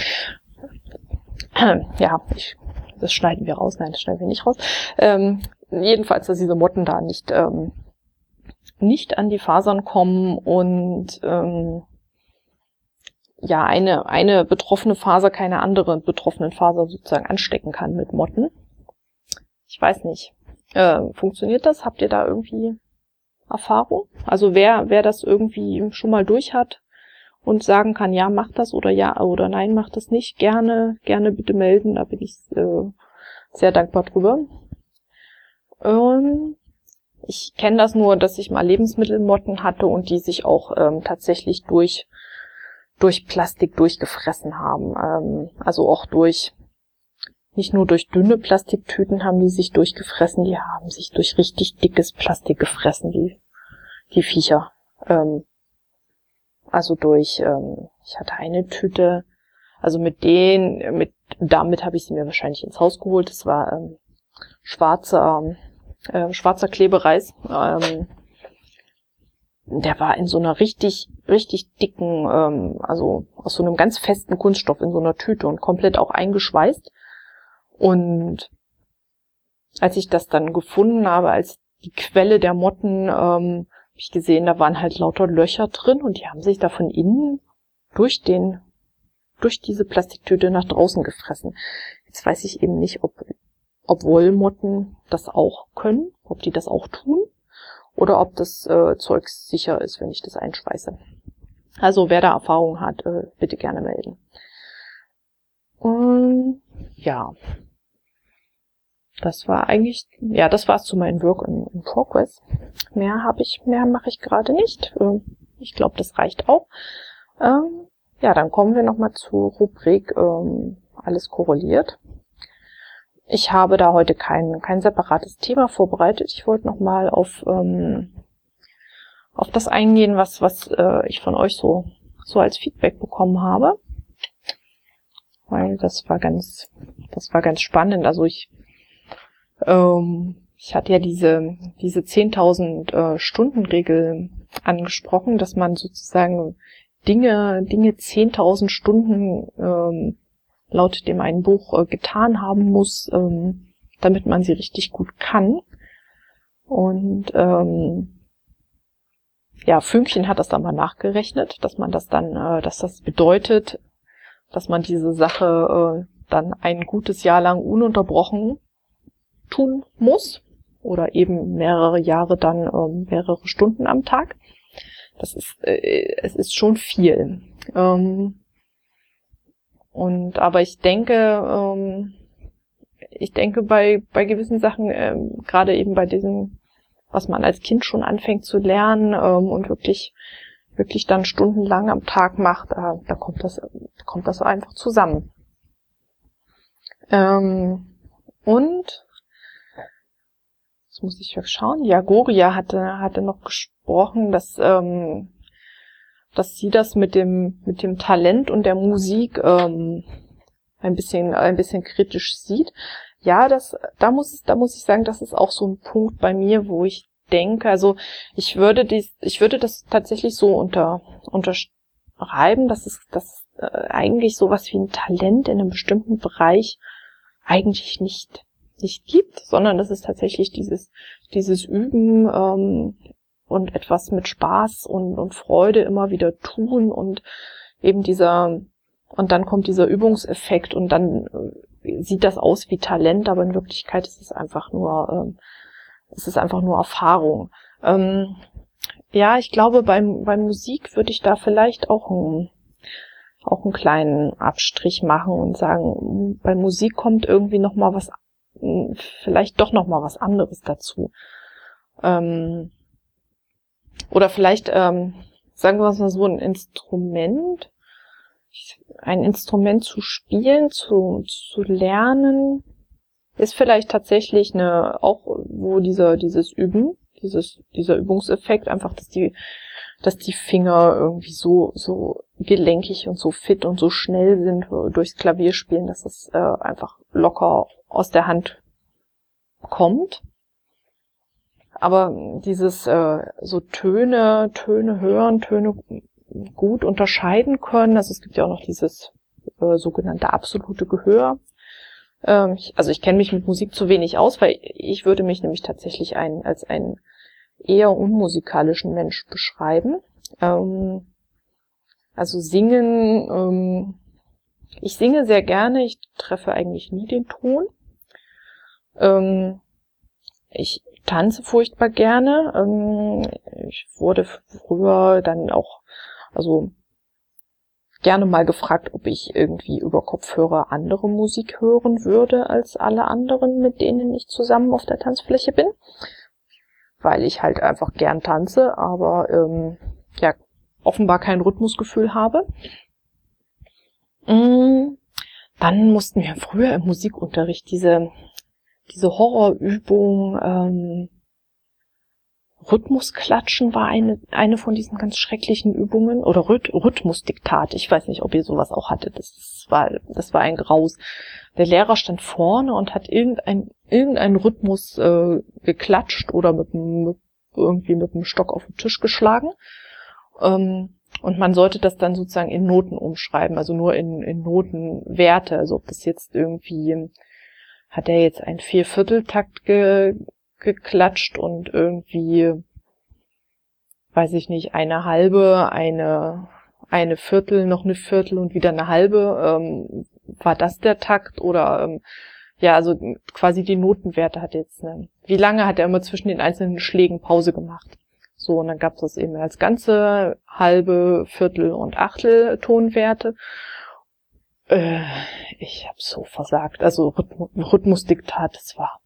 äh, ja, ich, das schneiden wir raus. Nein, das schneiden wir nicht raus. Ähm, jedenfalls, dass diese Motten da nicht ähm, nicht an die Fasern kommen und ähm, ja eine eine betroffene Faser keine andere betroffenen Faser sozusagen anstecken kann mit Motten. Ich weiß nicht. Äh, funktioniert das? Habt ihr da irgendwie Erfahrung? Also wer wer das irgendwie schon mal durch hat und sagen kann, ja mach das oder ja oder nein mach das nicht, gerne gerne bitte melden. Da bin ich äh, sehr dankbar drüber. Ähm, ich kenne das nur, dass ich mal Lebensmittelmotten hatte und die sich auch ähm, tatsächlich durch durch Plastik durchgefressen haben. Ähm, also auch durch nicht nur durch dünne Plastiktüten haben die sich durchgefressen, die haben sich durch richtig dickes Plastik gefressen, die die Viecher. Ähm, also durch, ähm, ich hatte eine Tüte, also mit den, mit damit habe ich sie mir wahrscheinlich ins Haus geholt. Das war ähm, schwarzer äh, schwarzer Klebereis. Ähm, der war in so einer richtig, richtig dicken, ähm, also aus so einem ganz festen Kunststoff in so einer Tüte und komplett auch eingeschweißt. Und als ich das dann gefunden habe, als die Quelle der Motten, ähm, habe ich gesehen, da waren halt lauter Löcher drin und die haben sich da von innen durch den, durch diese Plastiktüte nach draußen gefressen. Jetzt weiß ich eben nicht, ob ob Wollmotten das auch können, ob die das auch tun oder ob das äh, Zeug sicher ist, wenn ich das einschweiße. Also wer da Erfahrung hat, äh, bitte gerne melden. Und ja, das war eigentlich, ja, das war's zu meinem Work in, in Progress. Mehr habe ich, mehr mache ich gerade nicht. Äh, ich glaube, das reicht auch. Ähm, ja, dann kommen wir nochmal zur Rubrik ähm, alles korreliert. Ich habe da heute kein, kein separates Thema vorbereitet. Ich wollte nochmal auf, ähm, auf das eingehen, was, was äh, ich von euch so, so als Feedback bekommen habe. Weil das war ganz, das war ganz spannend. Also ich, ähm, ich hatte ja diese, diese 10.000 äh, Stunden Regel angesprochen, dass man sozusagen Dinge, Dinge 10.000 Stunden ähm, laut dem einen Buch äh, getan haben muss, ähm, damit man sie richtig gut kann. Und ähm, ja, Fünkchen hat das dann mal nachgerechnet, dass man das dann, äh, dass das bedeutet, dass man diese Sache äh, dann ein gutes Jahr lang ununterbrochen tun muss oder eben mehrere Jahre dann ähm, mehrere Stunden am Tag. Das ist, äh, es ist schon viel. Ähm, und aber ich denke, ähm, ich denke bei bei gewissen Sachen, ähm, gerade eben bei diesem, was man als Kind schon anfängt zu lernen ähm, und wirklich wirklich dann stundenlang am Tag macht, da, da kommt das kommt das einfach zusammen. Ähm, und Jetzt muss ich schauen. Ja, Goria hatte, hatte noch gesprochen, dass, ähm, dass sie das mit dem, mit dem Talent und der Musik ähm, ein bisschen, ein bisschen kritisch sieht. Ja, das, da muss, da muss ich sagen, das ist auch so ein Punkt bei mir, wo ich denke, also ich würde dies, ich würde das tatsächlich so unter, unterschreiben, dass es, dass äh, eigentlich sowas wie ein Talent in einem bestimmten Bereich eigentlich nicht nicht gibt, sondern es ist tatsächlich dieses, dieses Üben ähm, und etwas mit Spaß und, und Freude immer wieder tun und eben dieser, und dann kommt dieser Übungseffekt und dann äh, sieht das aus wie Talent, aber in Wirklichkeit ist es einfach nur, ähm, es ist einfach nur Erfahrung. Ähm, ja, ich glaube, beim, beim Musik würde ich da vielleicht auch ein, auch einen kleinen Abstrich machen und sagen, bei Musik kommt irgendwie noch mal was vielleicht doch noch mal was anderes dazu. Ähm, oder vielleicht, ähm, sagen wir mal so, ein Instrument, ein Instrument zu spielen, zu, zu lernen, ist vielleicht tatsächlich eine, auch wo dieser, dieses Üben, dieses, dieser Übungseffekt, einfach, dass die, dass die Finger irgendwie so, so gelenkig und so fit und so schnell sind durchs Klavierspielen, dass es äh, einfach locker aus der Hand kommt. Aber dieses äh, so Töne, Töne hören, Töne gut unterscheiden können, also es gibt ja auch noch dieses äh, sogenannte absolute Gehör. Ähm, ich, also ich kenne mich mit Musik zu wenig aus, weil ich würde mich nämlich tatsächlich ein, als einen eher unmusikalischen Mensch beschreiben. Ähm, also singen, ähm, ich singe sehr gerne, ich treffe eigentlich nie den Ton. Ähm, ich tanze furchtbar gerne. Ähm, ich wurde früher dann auch, also gerne mal gefragt, ob ich irgendwie über Kopfhörer andere Musik hören würde als alle anderen, mit denen ich zusammen auf der Tanzfläche bin. Weil ich halt einfach gern tanze, aber ähm, ja, offenbar kein Rhythmusgefühl habe. Mm, dann mussten wir früher im Musikunterricht diese diese Horrorübung, ähm, Rhythmusklatschen war eine, eine von diesen ganz schrecklichen Übungen oder Rhyth Rhythmusdiktat. Ich weiß nicht, ob ihr sowas auch hattet. Das war, das war ein Graus. Der Lehrer stand vorne und hat irgendein, irgendeinen Rhythmus äh, geklatscht oder mit, mit, irgendwie mit dem Stock auf den Tisch geschlagen. Ähm, und man sollte das dann sozusagen in Noten umschreiben, also nur in, in Notenwerte. Also ob das jetzt irgendwie hat er jetzt einen Viervierteltakt ge geklatscht und irgendwie, weiß ich nicht, eine halbe, eine, eine Viertel, noch eine Viertel und wieder eine halbe. Ähm, war das der Takt oder ähm, ja, also quasi die Notenwerte hat jetzt. Ne? Wie lange hat er immer zwischen den einzelnen Schlägen Pause gemacht? So, und dann gab es das eben als ganze halbe, Viertel und Achtel Tonwerte. Äh, ich habe so versagt. Also Rhythmusdiktat, das war,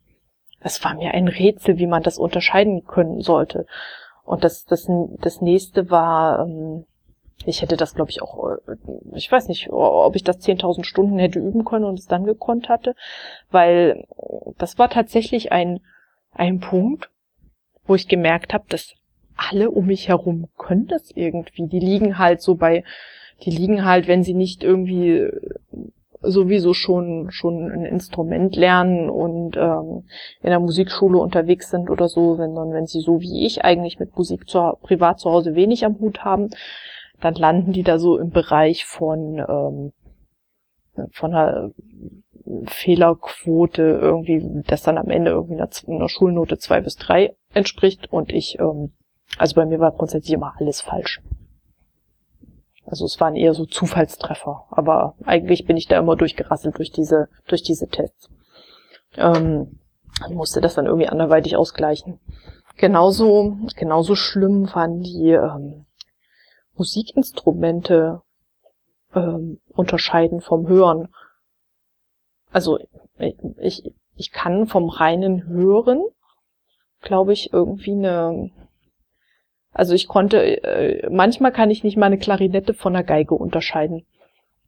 es war mir ein Rätsel, wie man das unterscheiden können sollte. Und das, das, das nächste war, ähm, ich hätte das, glaube ich, auch, äh, ich weiß nicht, ob ich das 10.000 Stunden hätte üben können und es dann gekonnt hatte, weil das war tatsächlich ein, ein Punkt, wo ich gemerkt habe, dass alle um mich herum können das irgendwie. Die liegen halt so bei die liegen halt, wenn sie nicht irgendwie sowieso schon schon ein Instrument lernen und ähm, in der Musikschule unterwegs sind oder so, wenn wenn sie so wie ich eigentlich mit Musik zu, privat zu Hause wenig am Hut haben, dann landen die da so im Bereich von ähm, von einer Fehlerquote irgendwie, das dann am Ende irgendwie einer, einer Schulnote zwei bis drei entspricht und ich, ähm, also bei mir war grundsätzlich immer alles falsch. Also es waren eher so Zufallstreffer, aber eigentlich bin ich da immer durchgerasselt durch diese, durch diese Tests. Ähm, ich musste das dann irgendwie anderweitig ausgleichen. Genauso, genauso schlimm waren die ähm, Musikinstrumente ähm, unterscheiden vom Hören. Also ich, ich kann vom reinen Hören, glaube ich, irgendwie eine. Also ich konnte, äh, manchmal kann ich nicht mal eine Klarinette von einer Geige unterscheiden.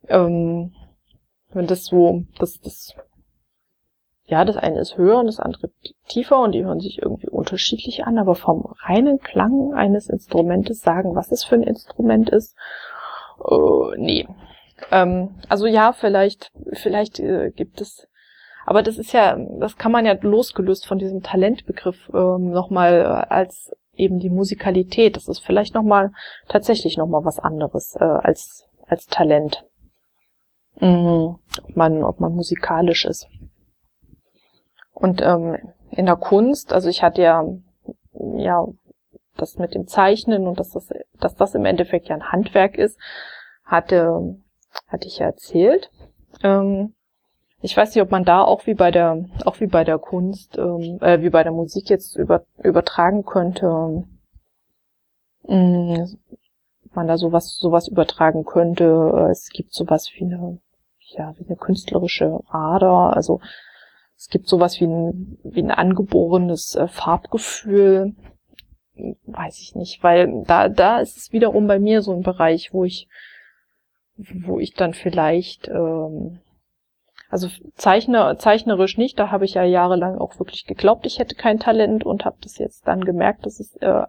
Ähm, wenn das so, das, das, ja, das eine ist höher und das andere tiefer und die hören sich irgendwie unterschiedlich an, aber vom reinen Klang eines Instrumentes sagen, was es für ein Instrument ist, äh, nee. Ähm, also ja, vielleicht, vielleicht äh, gibt es, aber das ist ja, das kann man ja losgelöst von diesem Talentbegriff ähm, nochmal als eben die Musikalität. Das ist vielleicht nochmal tatsächlich nochmal was anderes äh, als als Talent. Mhm. Ob man, ob man musikalisch ist. Und ähm, in der Kunst, also ich hatte ja, ja, das mit dem Zeichnen und dass das, dass das im Endeffekt ja ein Handwerk ist, hatte, hatte ich ja erzählt. Ähm, ich weiß nicht, ob man da auch wie bei der, auch wie bei der Kunst, ähm, äh, wie bei der Musik jetzt über, übertragen könnte, ähm, man da sowas, sowas übertragen könnte. Es gibt sowas wie eine, ja, wie eine künstlerische Ader, also es gibt sowas wie ein, wie ein angeborenes äh, Farbgefühl. Weiß ich nicht, weil da, da ist es wiederum bei mir so ein Bereich, wo ich, wo ich dann vielleicht, ähm, also Zeichner, zeichnerisch nicht, da habe ich ja jahrelang auch wirklich geglaubt, ich hätte kein Talent und habe das jetzt dann gemerkt, dass es äh,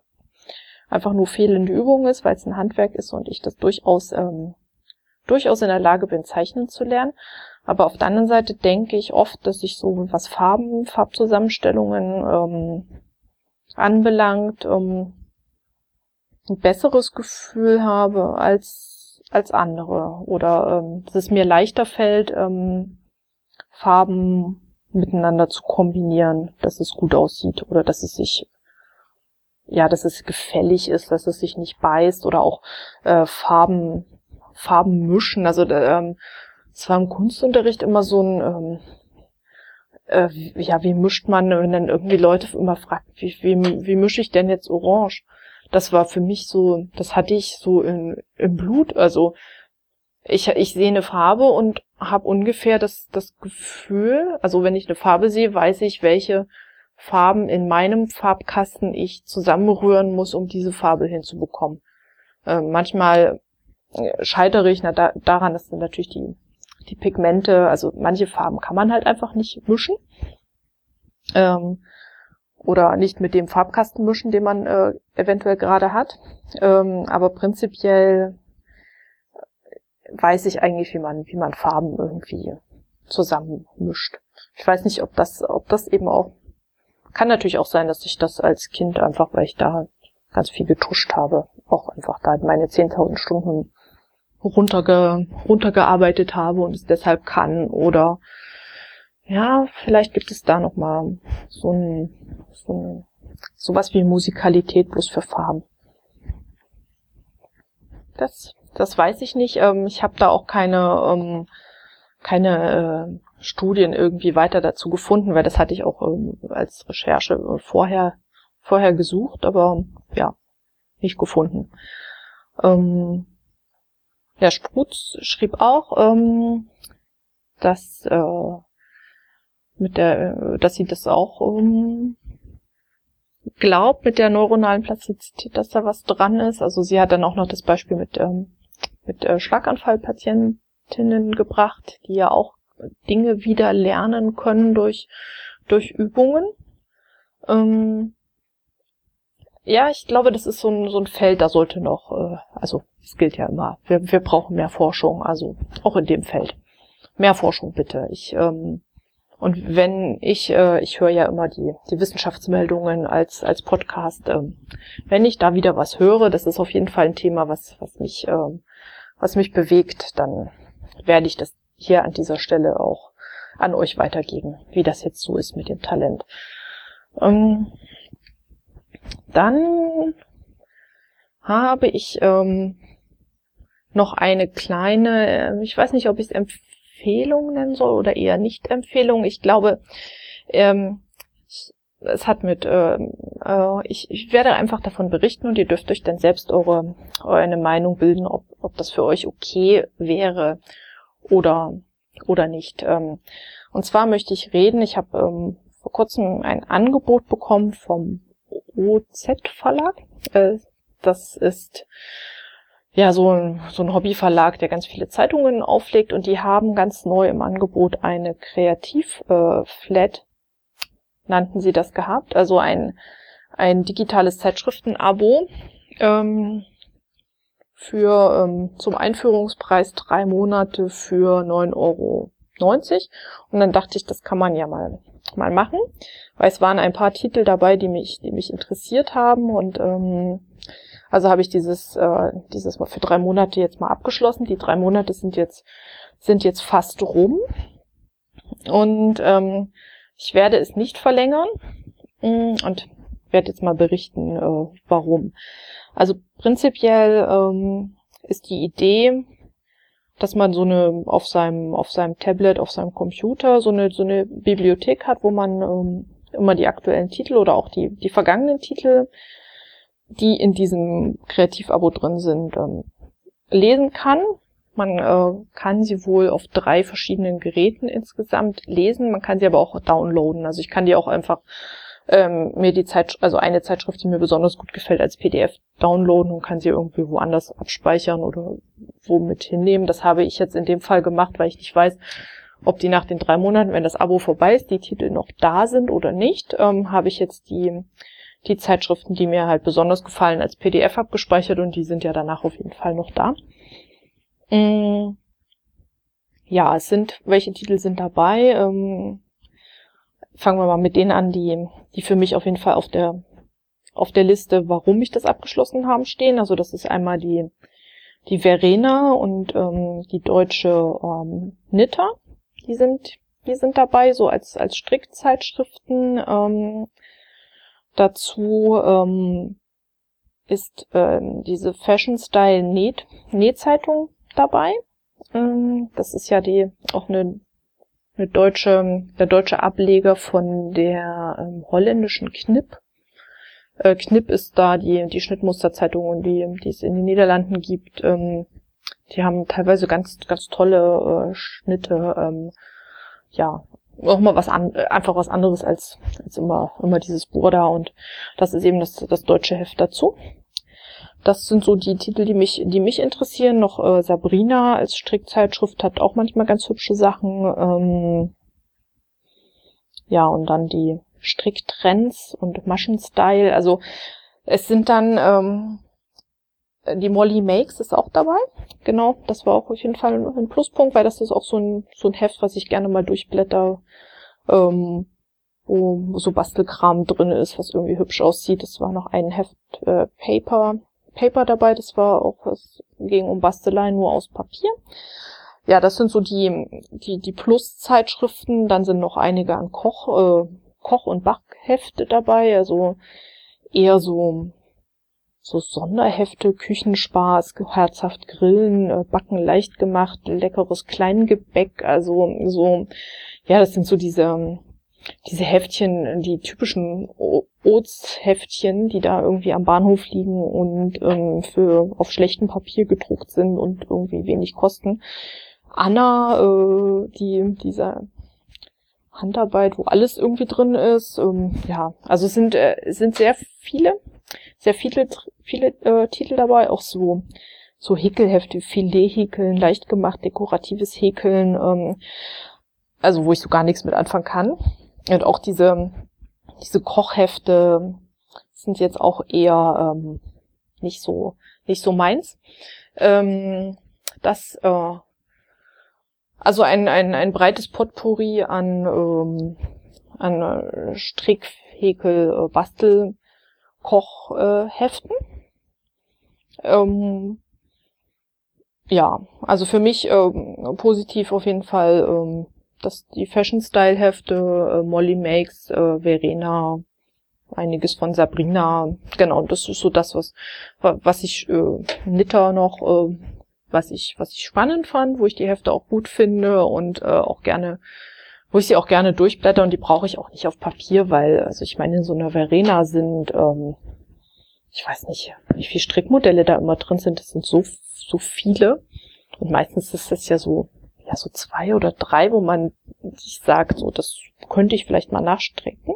einfach nur fehlende Übung ist, weil es ein Handwerk ist und ich das durchaus ähm, durchaus in der Lage bin, zeichnen zu lernen. Aber auf der anderen Seite denke ich oft, dass ich so was Farben, Farbzusammenstellungen ähm, anbelangt, ähm, ein besseres Gefühl habe als als andere oder ähm, dass es mir leichter fällt, ähm, Farben miteinander zu kombinieren, dass es gut aussieht oder dass es sich ja, dass es gefällig ist, dass es sich nicht beißt oder auch äh, Farben Farben mischen. Also ähm, es war im Kunstunterricht immer so ein, ähm, äh, ja, wie mischt man, wenn dann irgendwie Leute immer fragen, wie, wie, wie mische ich denn jetzt Orange? Das war für mich so, das hatte ich so in, im Blut. Also ich, ich sehe eine Farbe und habe ungefähr das, das Gefühl, also wenn ich eine Farbe sehe, weiß ich, welche Farben in meinem Farbkasten ich zusammenrühren muss, um diese Farbe hinzubekommen. Äh, manchmal scheitere ich na, da, daran, dass dann natürlich die die Pigmente, also manche Farben kann man halt einfach nicht mischen. Ähm, oder nicht mit dem Farbkasten mischen, den man äh, eventuell gerade hat. Ähm, aber prinzipiell weiß ich eigentlich, wie man, wie man Farben irgendwie zusammenmischt. Ich weiß nicht, ob das, ob das eben auch, kann natürlich auch sein, dass ich das als Kind einfach, weil ich da ganz viel getuscht habe, auch einfach da meine 10.000 Stunden runterge runtergearbeitet habe und es deshalb kann oder ja, vielleicht gibt es da noch mal so ein, so ein sowas wie Musikalität bloß für Farben. Das, das weiß ich nicht. Ähm, ich habe da auch keine, ähm, keine äh, Studien irgendwie weiter dazu gefunden, weil das hatte ich auch ähm, als Recherche vorher, vorher gesucht, aber ja, nicht gefunden. Ähm, Herr Sprutz schrieb auch, ähm, dass äh, mit der, dass sie das auch ähm, glaubt mit der neuronalen Plastizität, dass da was dran ist. Also sie hat dann auch noch das Beispiel mit ähm, mit äh, Schlaganfallpatientinnen gebracht, die ja auch Dinge wieder lernen können durch durch Übungen. Ähm, ja, ich glaube, das ist so ein, so ein Feld, da sollte noch, äh, also es gilt ja immer, wir, wir brauchen mehr Forschung, also auch in dem Feld mehr Forschung bitte. Ich ähm, und wenn ich, äh, ich höre ja immer die, die Wissenschaftsmeldungen als, als Podcast, ähm, wenn ich da wieder was höre, das ist auf jeden Fall ein Thema, was, was mich, ähm, was mich bewegt, dann werde ich das hier an dieser Stelle auch an euch weitergeben, wie das jetzt so ist mit dem Talent. Ähm, dann habe ich ähm, noch eine kleine, äh, ich weiß nicht, ob ich es Empfehlung nennen soll oder eher nicht Empfehlung. Ich glaube, ähm, es hat mit, äh, äh, ich, ich werde einfach davon berichten und ihr dürft euch dann selbst eure, eure Meinung bilden, ob, ob das für euch okay wäre oder, oder nicht. Ähm, und zwar möchte ich reden, ich habe ähm, vor kurzem ein Angebot bekommen vom OZ Verlag. Äh, das ist ja so ein, so ein Hobbyverlag, der ganz viele Zeitungen auflegt und die haben ganz neu im Angebot eine Kreativ-Flat, äh, nannten sie das gehabt, also ein, ein digitales Zeitschriftenabo ähm, für ähm, zum Einführungspreis drei Monate für 9,90 Euro. Und dann dachte ich, das kann man ja mal mal machen, weil es waren ein paar Titel dabei, die mich, die mich interessiert haben und ähm, also habe ich dieses, äh, dieses mal für drei Monate jetzt mal abgeschlossen. Die drei Monate sind jetzt, sind jetzt fast rum. Und ähm, ich werde es nicht verlängern mm, und werde jetzt mal berichten, äh, warum. Also prinzipiell ähm, ist die Idee, dass man so eine auf seinem auf seinem Tablet, auf seinem Computer so eine so eine Bibliothek hat, wo man ähm, immer die aktuellen Titel oder auch die die vergangenen Titel die in diesem Kreativabo drin sind, ähm, lesen kann. Man äh, kann sie wohl auf drei verschiedenen Geräten insgesamt lesen. Man kann sie aber auch downloaden. Also ich kann die auch einfach ähm, mir die Zeit, also eine Zeitschrift, die mir besonders gut gefällt, als PDF downloaden und kann sie irgendwie woanders abspeichern oder womit hinnehmen. Das habe ich jetzt in dem Fall gemacht, weil ich nicht weiß, ob die nach den drei Monaten, wenn das Abo vorbei ist, die Titel noch da sind oder nicht. Ähm, habe ich jetzt die die Zeitschriften, die mir halt besonders gefallen, als PDF abgespeichert und die sind ja danach auf jeden Fall noch da. Mm. Ja, es sind, welche Titel sind dabei? Ähm, fangen wir mal mit denen an, die, die für mich auf jeden Fall auf der, auf der Liste, warum ich das abgeschlossen haben, stehen. Also das ist einmal die, die Verena und ähm, die deutsche ähm, Nitter. Die sind, die sind dabei, so als, als Strickzeitschriften. Ähm, Dazu ähm, ist ähm, diese Fashion Style Näht Nähzeitung dabei. Ähm, das ist ja die auch eine, eine deutsche der deutsche Ableger von der ähm, holländischen Knip. Äh, Knip ist da die die Schnittmusterzeitung, die die es in den Niederlanden gibt. Ähm, die haben teilweise ganz ganz tolle äh, Schnitte. Ähm, ja, auch mal was an, einfach was anderes als, als immer, immer dieses Burda und das ist eben das, das deutsche Heft dazu. Das sind so die Titel, die mich, die mich interessieren. Noch äh, Sabrina als Strickzeitschrift hat auch manchmal ganz hübsche Sachen. Ähm, ja, und dann die Stricktrends und Maschenstyle. Also es sind dann ähm, die Molly Makes ist auch dabei. Genau, das war auch auf jeden Fall ein Pluspunkt, weil das ist auch so ein, so ein Heft, was ich gerne mal durchblätter, ähm, wo so Bastelkram drin ist, was irgendwie hübsch aussieht. Es war noch ein Heft äh, Paper, Paper dabei, das war auch, es ging um Bastelei nur aus Papier. Ja, das sind so die, die, die Plus-Zeitschriften. Dann sind noch einige an Koch, äh, Koch- und Backhefte dabei, also eher so so Sonderhefte, Küchenspaß, herzhaft grillen, äh, backen leicht gemacht, leckeres Kleingebäck, also so, ja, das sind so diese, diese Heftchen, die typischen Oats-Heftchen, die da irgendwie am Bahnhof liegen und ähm, für auf schlechtem Papier gedruckt sind und irgendwie wenig kosten. Anna, äh, die, dieser Handarbeit, wo alles irgendwie drin ist. Ähm, ja, also es sind, äh, es sind sehr viele sehr viele, viele äh, Titel dabei, auch so so Häkelhefte, Filet-Häkeln, leicht gemacht, dekoratives Häkeln, ähm, also wo ich so gar nichts mit anfangen kann. Und auch diese diese Kochhefte sind jetzt auch eher ähm, nicht so nicht so meins. Ähm, das äh, also ein, ein, ein breites Potpourri an, ähm, an äh, Strick, Häkel, Bastel, Kochheften. Äh, ähm, ja, also für mich ähm, positiv auf jeden Fall ähm, dass die Fashion Style Hefte, äh, Molly Makes, äh, Verena, einiges von Sabrina, genau, das ist so das, was was ich äh, Nitter noch, äh, was ich was ich spannend fand, wo ich die Hefte auch gut finde und äh, auch gerne wo ich sie auch gerne durchblätter und die brauche ich auch nicht auf Papier, weil, also ich meine, in so einer Verena sind, ähm, ich weiß nicht, wie viele Strickmodelle da immer drin sind, das sind so, so viele. Und meistens ist das ja so, ja, so zwei oder drei, wo man sich sagt, so, das könnte ich vielleicht mal nachstrecken.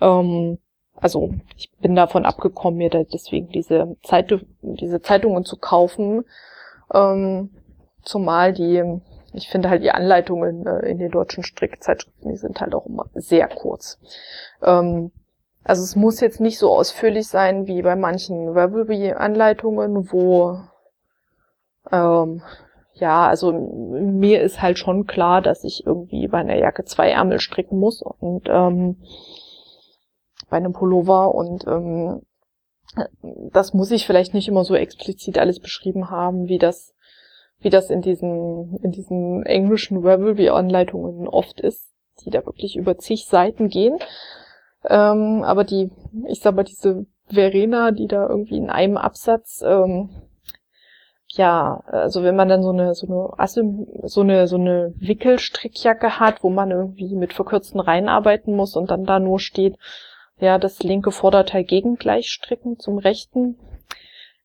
Ähm, also ich bin davon abgekommen, mir da deswegen diese, Zeit, diese Zeitungen zu kaufen. Ähm, zumal die, ich finde halt die Anleitungen äh, in den deutschen Strickzeitschriften, die sind halt auch immer sehr kurz. Ähm, also es muss jetzt nicht so ausführlich sein wie bei manchen Ravelry-Anleitungen, wo ähm, ja, also mir ist halt schon klar, dass ich irgendwie bei einer Jacke zwei Ärmel stricken muss und ähm, bei einem Pullover und ähm, das muss ich vielleicht nicht immer so explizit alles beschrieben haben, wie das wie das in diesen in diesen englischen Ravelry-Anleitungen oft ist, die da wirklich über zig Seiten gehen. Ähm, aber die, ich sag mal, diese Verena, die da irgendwie in einem Absatz ähm, ja, also wenn man dann so eine so eine Asym so eine so eine Wickelstrickjacke hat, wo man irgendwie mit verkürzten Reihen arbeiten muss und dann da nur steht, ja, das linke Vorderteil gegengleich stricken zum rechten.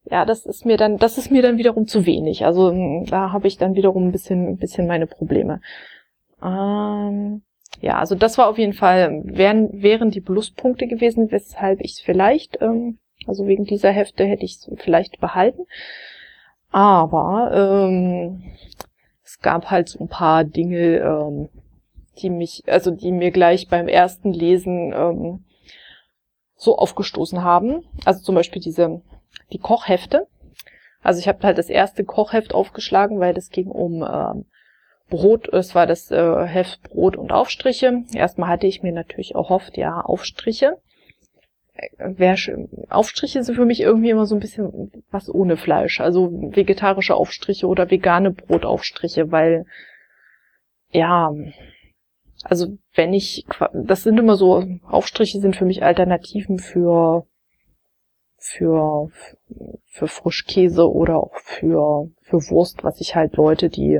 Ja, das ist mir dann das ist mir dann wiederum zu wenig. Also hm, da habe ich dann wiederum ein bisschen ein bisschen meine Probleme. Ähm, ja, also das war auf jeden Fall wären wären die Pluspunkte gewesen, weshalb ich es vielleicht ähm, also wegen dieser Hefte hätte ich es vielleicht behalten. Aber ähm, es gab halt so ein paar Dinge, ähm, die mich, also die mir gleich beim ersten Lesen ähm, so aufgestoßen haben. Also zum Beispiel diese die Kochhefte. Also ich habe halt das erste Kochheft aufgeschlagen, weil es ging um ähm, Brot, es war das äh, Heft Brot und Aufstriche. Erstmal hatte ich mir natürlich erhofft, ja, Aufstriche. Aufstriche sind für mich irgendwie immer so ein bisschen was ohne Fleisch. Also vegetarische Aufstriche oder vegane Brotaufstriche, weil, ja, also wenn ich, das sind immer so, Aufstriche sind für mich Alternativen für, für, für Frischkäse oder auch für, für Wurst, was ich halt Leute, die,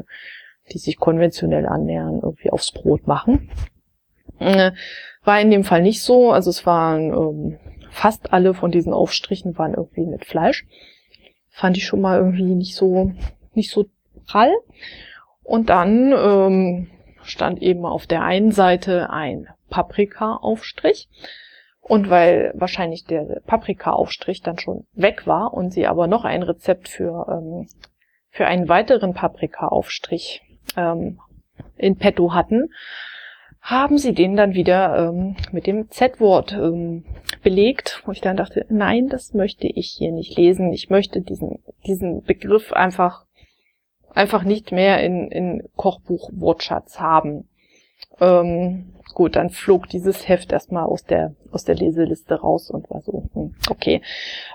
die sich konventionell annähern, irgendwie aufs Brot machen. War in dem Fall nicht so. Also es waren ähm, fast alle von diesen Aufstrichen waren irgendwie mit Fleisch. Fand ich schon mal irgendwie nicht so nicht so prall. Und dann ähm, stand eben auf der einen Seite ein Paprika-Aufstrich. Und weil wahrscheinlich der Paprika-Aufstrich dann schon weg war und sie aber noch ein Rezept für, ähm, für einen weiteren Paprika-Aufstrich ähm, in petto hatten, haben sie den dann wieder ähm, mit dem Z-Wort ähm, belegt, wo ich dann dachte, nein, das möchte ich hier nicht lesen. Ich möchte diesen, diesen Begriff einfach, einfach nicht mehr in, in Kochbuch-Wortschatz haben. Ähm, gut, dann flog dieses Heft erstmal aus der, aus der Leseliste raus und war so, hm, okay.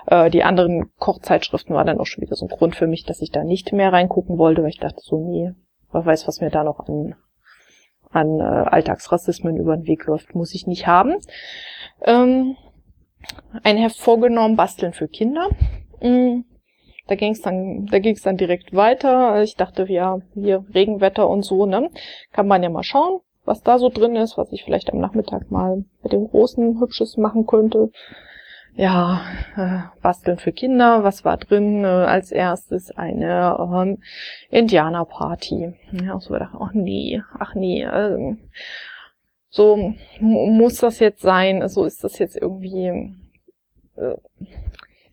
Äh, die anderen Kochzeitschriften waren dann auch schon wieder so ein Grund für mich, dass ich da nicht mehr reingucken wollte, weil ich dachte so, nee, wer weiß, was mir da noch an an äh, Alltagsrassismen über den Weg läuft, muss ich nicht haben. Ähm, ein Heft vorgenommen, Basteln für Kinder. Mhm. Da ging es dann, da ging es dann direkt weiter. Ich dachte, ja, hier Regenwetter und so, ne? Kann man ja mal schauen, was da so drin ist, was ich vielleicht am Nachmittag mal mit dem Großen Hübsches machen könnte ja, äh, Basteln für Kinder. Was war drin? Äh, als erstes eine ähm, Indianerparty. Ja, so dachte, ach nee, ach nee. Äh, so muss das jetzt sein. So ist das jetzt irgendwie. Äh,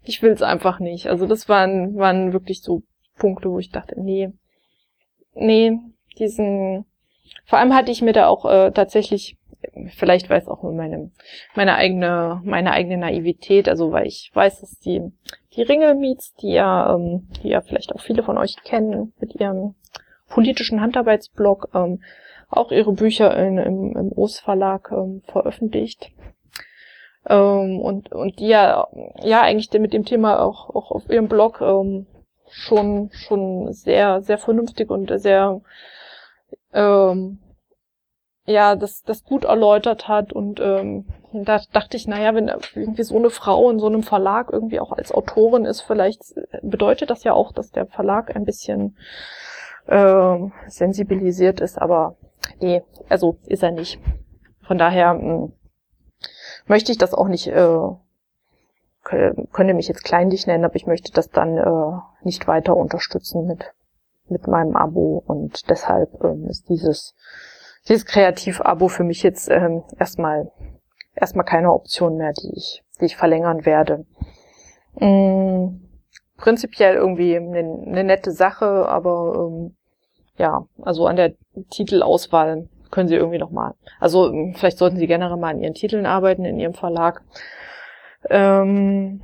ich will es einfach nicht. Also das waren, waren wirklich so Punkte, wo ich dachte, nee, nee, diesen. Vor allem hatte ich mir da auch äh, tatsächlich vielleicht weiß auch nur meine, meine eigene, meine eigene Naivität, also weil ich weiß, dass die, die Ringelmeets, die ja, ähm, die ja vielleicht auch viele von euch kennen, mit ihrem politischen Handarbeitsblog ähm, auch ihre Bücher in, im, im OS Verlag ähm, veröffentlicht. Ähm, und, und die ja, ja eigentlich mit dem Thema auch, auch auf ihrem Blog ähm, schon, schon sehr, sehr vernünftig und sehr, ähm, ja, das, das gut erläutert hat und ähm, da dachte ich, naja, wenn irgendwie so eine Frau in so einem Verlag irgendwie auch als Autorin ist, vielleicht bedeutet das ja auch, dass der Verlag ein bisschen äh, sensibilisiert ist, aber nee, also ist er nicht. Von daher mh, hm, möchte ich das auch nicht, äh, könnte mich jetzt kleinlich nennen, aber ich möchte das dann äh, nicht weiter unterstützen mit, mit meinem Abo und deshalb ähm, ist dieses dieses Kreativ-Abo für mich jetzt ähm, erstmal erstmal keine Option mehr, die ich, die ich verlängern werde. Mm, prinzipiell irgendwie eine, eine nette Sache, aber ähm, ja, also an der Titelauswahl können Sie irgendwie noch mal. Also ähm, vielleicht sollten Sie generell mal an Ihren Titeln arbeiten in Ihrem Verlag. Ähm,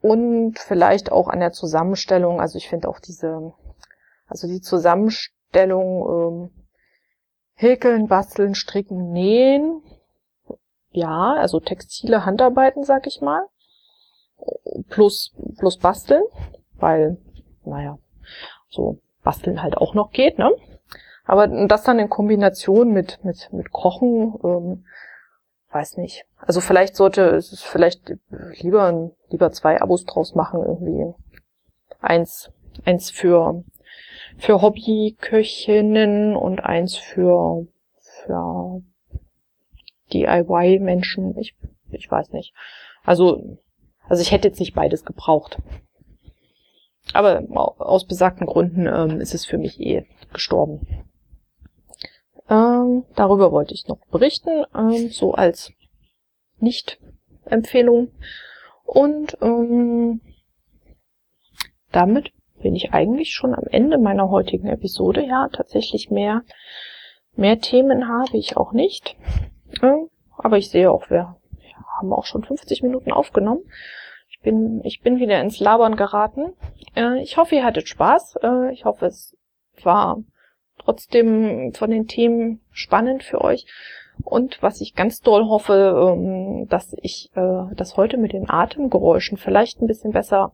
und vielleicht auch an der Zusammenstellung. Also ich finde auch diese, also die Zusammenstellung ähm, Häkeln, Basteln, Stricken, Nähen. Ja, also textile Handarbeiten, sag ich mal. Plus, plus Basteln, weil, naja, so Basteln halt auch noch geht, ne? Aber das dann in Kombination mit, mit, mit Kochen, ähm, weiß nicht. Also vielleicht sollte es vielleicht lieber, lieber zwei Abos draus machen, irgendwie. Eins, eins für für Hobbyköchinnen und eins für, für DIY-Menschen. Ich, ich weiß nicht. Also, also ich hätte jetzt nicht beides gebraucht. Aber aus besagten Gründen ähm, ist es für mich eh gestorben. Ähm, darüber wollte ich noch berichten, ähm, so als Nicht-Empfehlung. Und ähm, damit bin ich eigentlich schon am Ende meiner heutigen Episode. Ja, tatsächlich mehr, mehr Themen habe ich auch nicht. Aber ich sehe auch, wir haben auch schon 50 Minuten aufgenommen. Ich bin, ich bin wieder ins Labern geraten. Äh, ich hoffe, ihr hattet Spaß. Äh, ich hoffe, es war trotzdem von den Themen spannend für euch. Und was ich ganz doll hoffe, ähm, dass ich äh, das heute mit den Atemgeräuschen vielleicht ein bisschen besser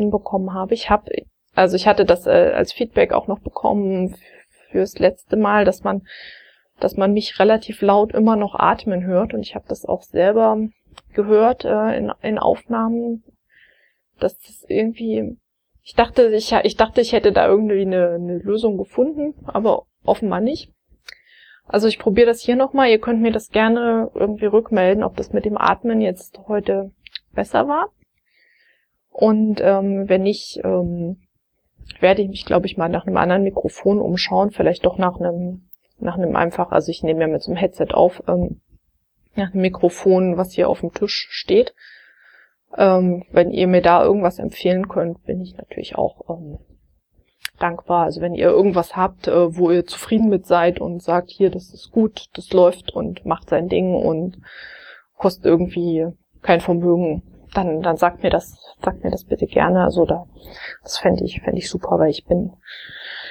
hinbekommen habe. Ich habe, also ich hatte das äh, als Feedback auch noch bekommen fürs letzte Mal, dass man, dass man mich relativ laut immer noch atmen hört und ich habe das auch selber gehört äh, in, in Aufnahmen, dass das irgendwie, ich dachte, ich, ich dachte, ich hätte da irgendwie eine, eine Lösung gefunden, aber offenbar nicht. Also ich probiere das hier nochmal. Ihr könnt mir das gerne irgendwie rückmelden, ob das mit dem Atmen jetzt heute besser war. Und ähm, wenn nicht, ähm, werde ich mich, glaube ich, mal nach einem anderen Mikrofon umschauen, vielleicht doch nach einem, nach einem einfach, also ich nehme ja mit so einem Headset auf, ähm, nach einem Mikrofon, was hier auf dem Tisch steht. Ähm, wenn ihr mir da irgendwas empfehlen könnt, bin ich natürlich auch ähm, dankbar. Also wenn ihr irgendwas habt, äh, wo ihr zufrieden mit seid und sagt, hier, das ist gut, das läuft und macht sein Ding und kostet irgendwie kein Vermögen, dann, dann sagt mir das, sagt mir das bitte gerne. Also da, das fände ich, fände ich super, weil ich bin,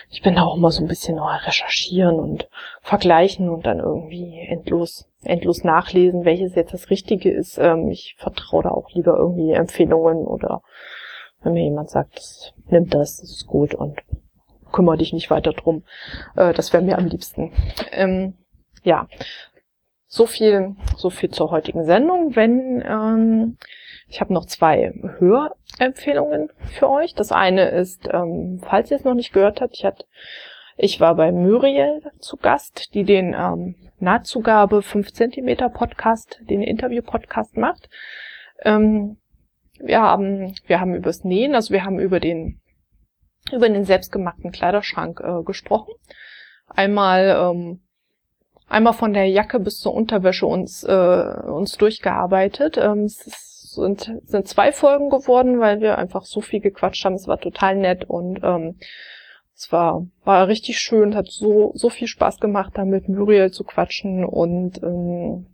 ich bin da auch immer so ein bisschen oh, recherchieren und vergleichen und dann irgendwie endlos, endlos nachlesen, welches jetzt das Richtige ist. Ähm, ich vertraue da auch lieber irgendwie Empfehlungen oder wenn mir jemand sagt, das, nimm das, das ist gut und kümmere dich nicht weiter drum. Äh, das wäre mir am liebsten. Ähm, ja, so viel, so viel zur heutigen Sendung. Wenn ähm, ich habe noch zwei Hörempfehlungen für euch. Das eine ist, ähm, falls ihr es noch nicht gehört habt, ich, hatte, ich war bei Muriel zu Gast, die den ähm, Nahtzugabe 5 cm Podcast, den Interview-Podcast macht. Ähm, wir haben, wir haben übers Nähen, also wir haben über den, über den selbstgemachten Kleiderschrank äh, gesprochen. Einmal, ähm, einmal von der Jacke bis zur Unterwäsche uns, äh, uns durchgearbeitet. Ähm, es ist sind, sind zwei Folgen geworden, weil wir einfach so viel gequatscht haben. Es war total nett und ähm, es war, war richtig schön, hat so, so viel Spaß gemacht, da mit Muriel zu quatschen und ähm,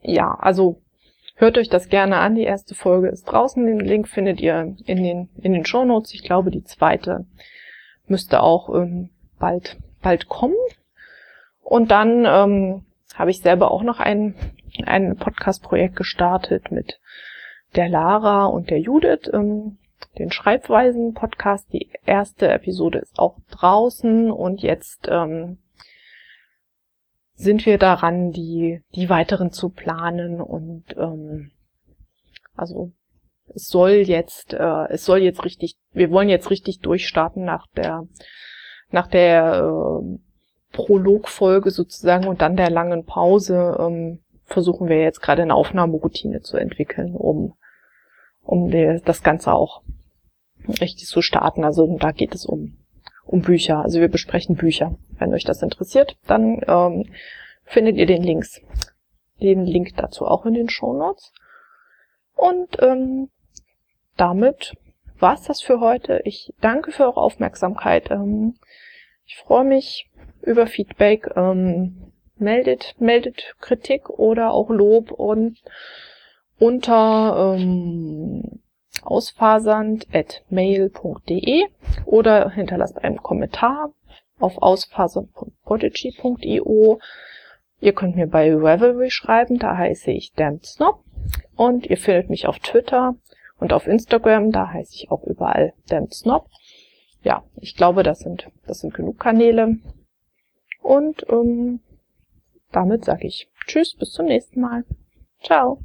ja, also hört euch das gerne an. Die erste Folge ist draußen. Den Link findet ihr in den, in den Show Notes. Ich glaube, die zweite müsste auch ähm, bald, bald kommen. Und dann ähm, habe ich selber auch noch ein, ein Podcast-Projekt gestartet mit der Lara und der Judith, ähm, den Schreibweisen-Podcast. Die erste Episode ist auch draußen und jetzt ähm, sind wir daran, die, die weiteren zu planen und ähm, also es soll jetzt, äh, es soll jetzt richtig, wir wollen jetzt richtig durchstarten nach der, nach der äh, Prologfolge sozusagen und dann der langen Pause ähm, versuchen wir jetzt gerade eine Aufnahmeroutine zu entwickeln, um, um das Ganze auch richtig zu starten. Also da geht es um, um Bücher. Also wir besprechen Bücher. Wenn euch das interessiert, dann ähm, findet ihr den Links, den Link dazu auch in den Show Notes. Und ähm, damit war's das für heute. Ich danke für eure Aufmerksamkeit. Ähm, ich freue mich über Feedback. Ähm, meldet, meldet Kritik oder auch Lob und unter ähm, ausfasernd.mail.de oder hinterlasst einen Kommentar auf ausfasernd.podigy.io. Ihr könnt mir bei Revelry schreiben, da heiße ich Dan Snob. Und ihr findet mich auf Twitter und auf Instagram, da heiße ich auch überall Dan Snob. Ja, ich glaube, das sind, das sind genug Kanäle. Und ähm, damit sage ich Tschüss, bis zum nächsten Mal. Ciao.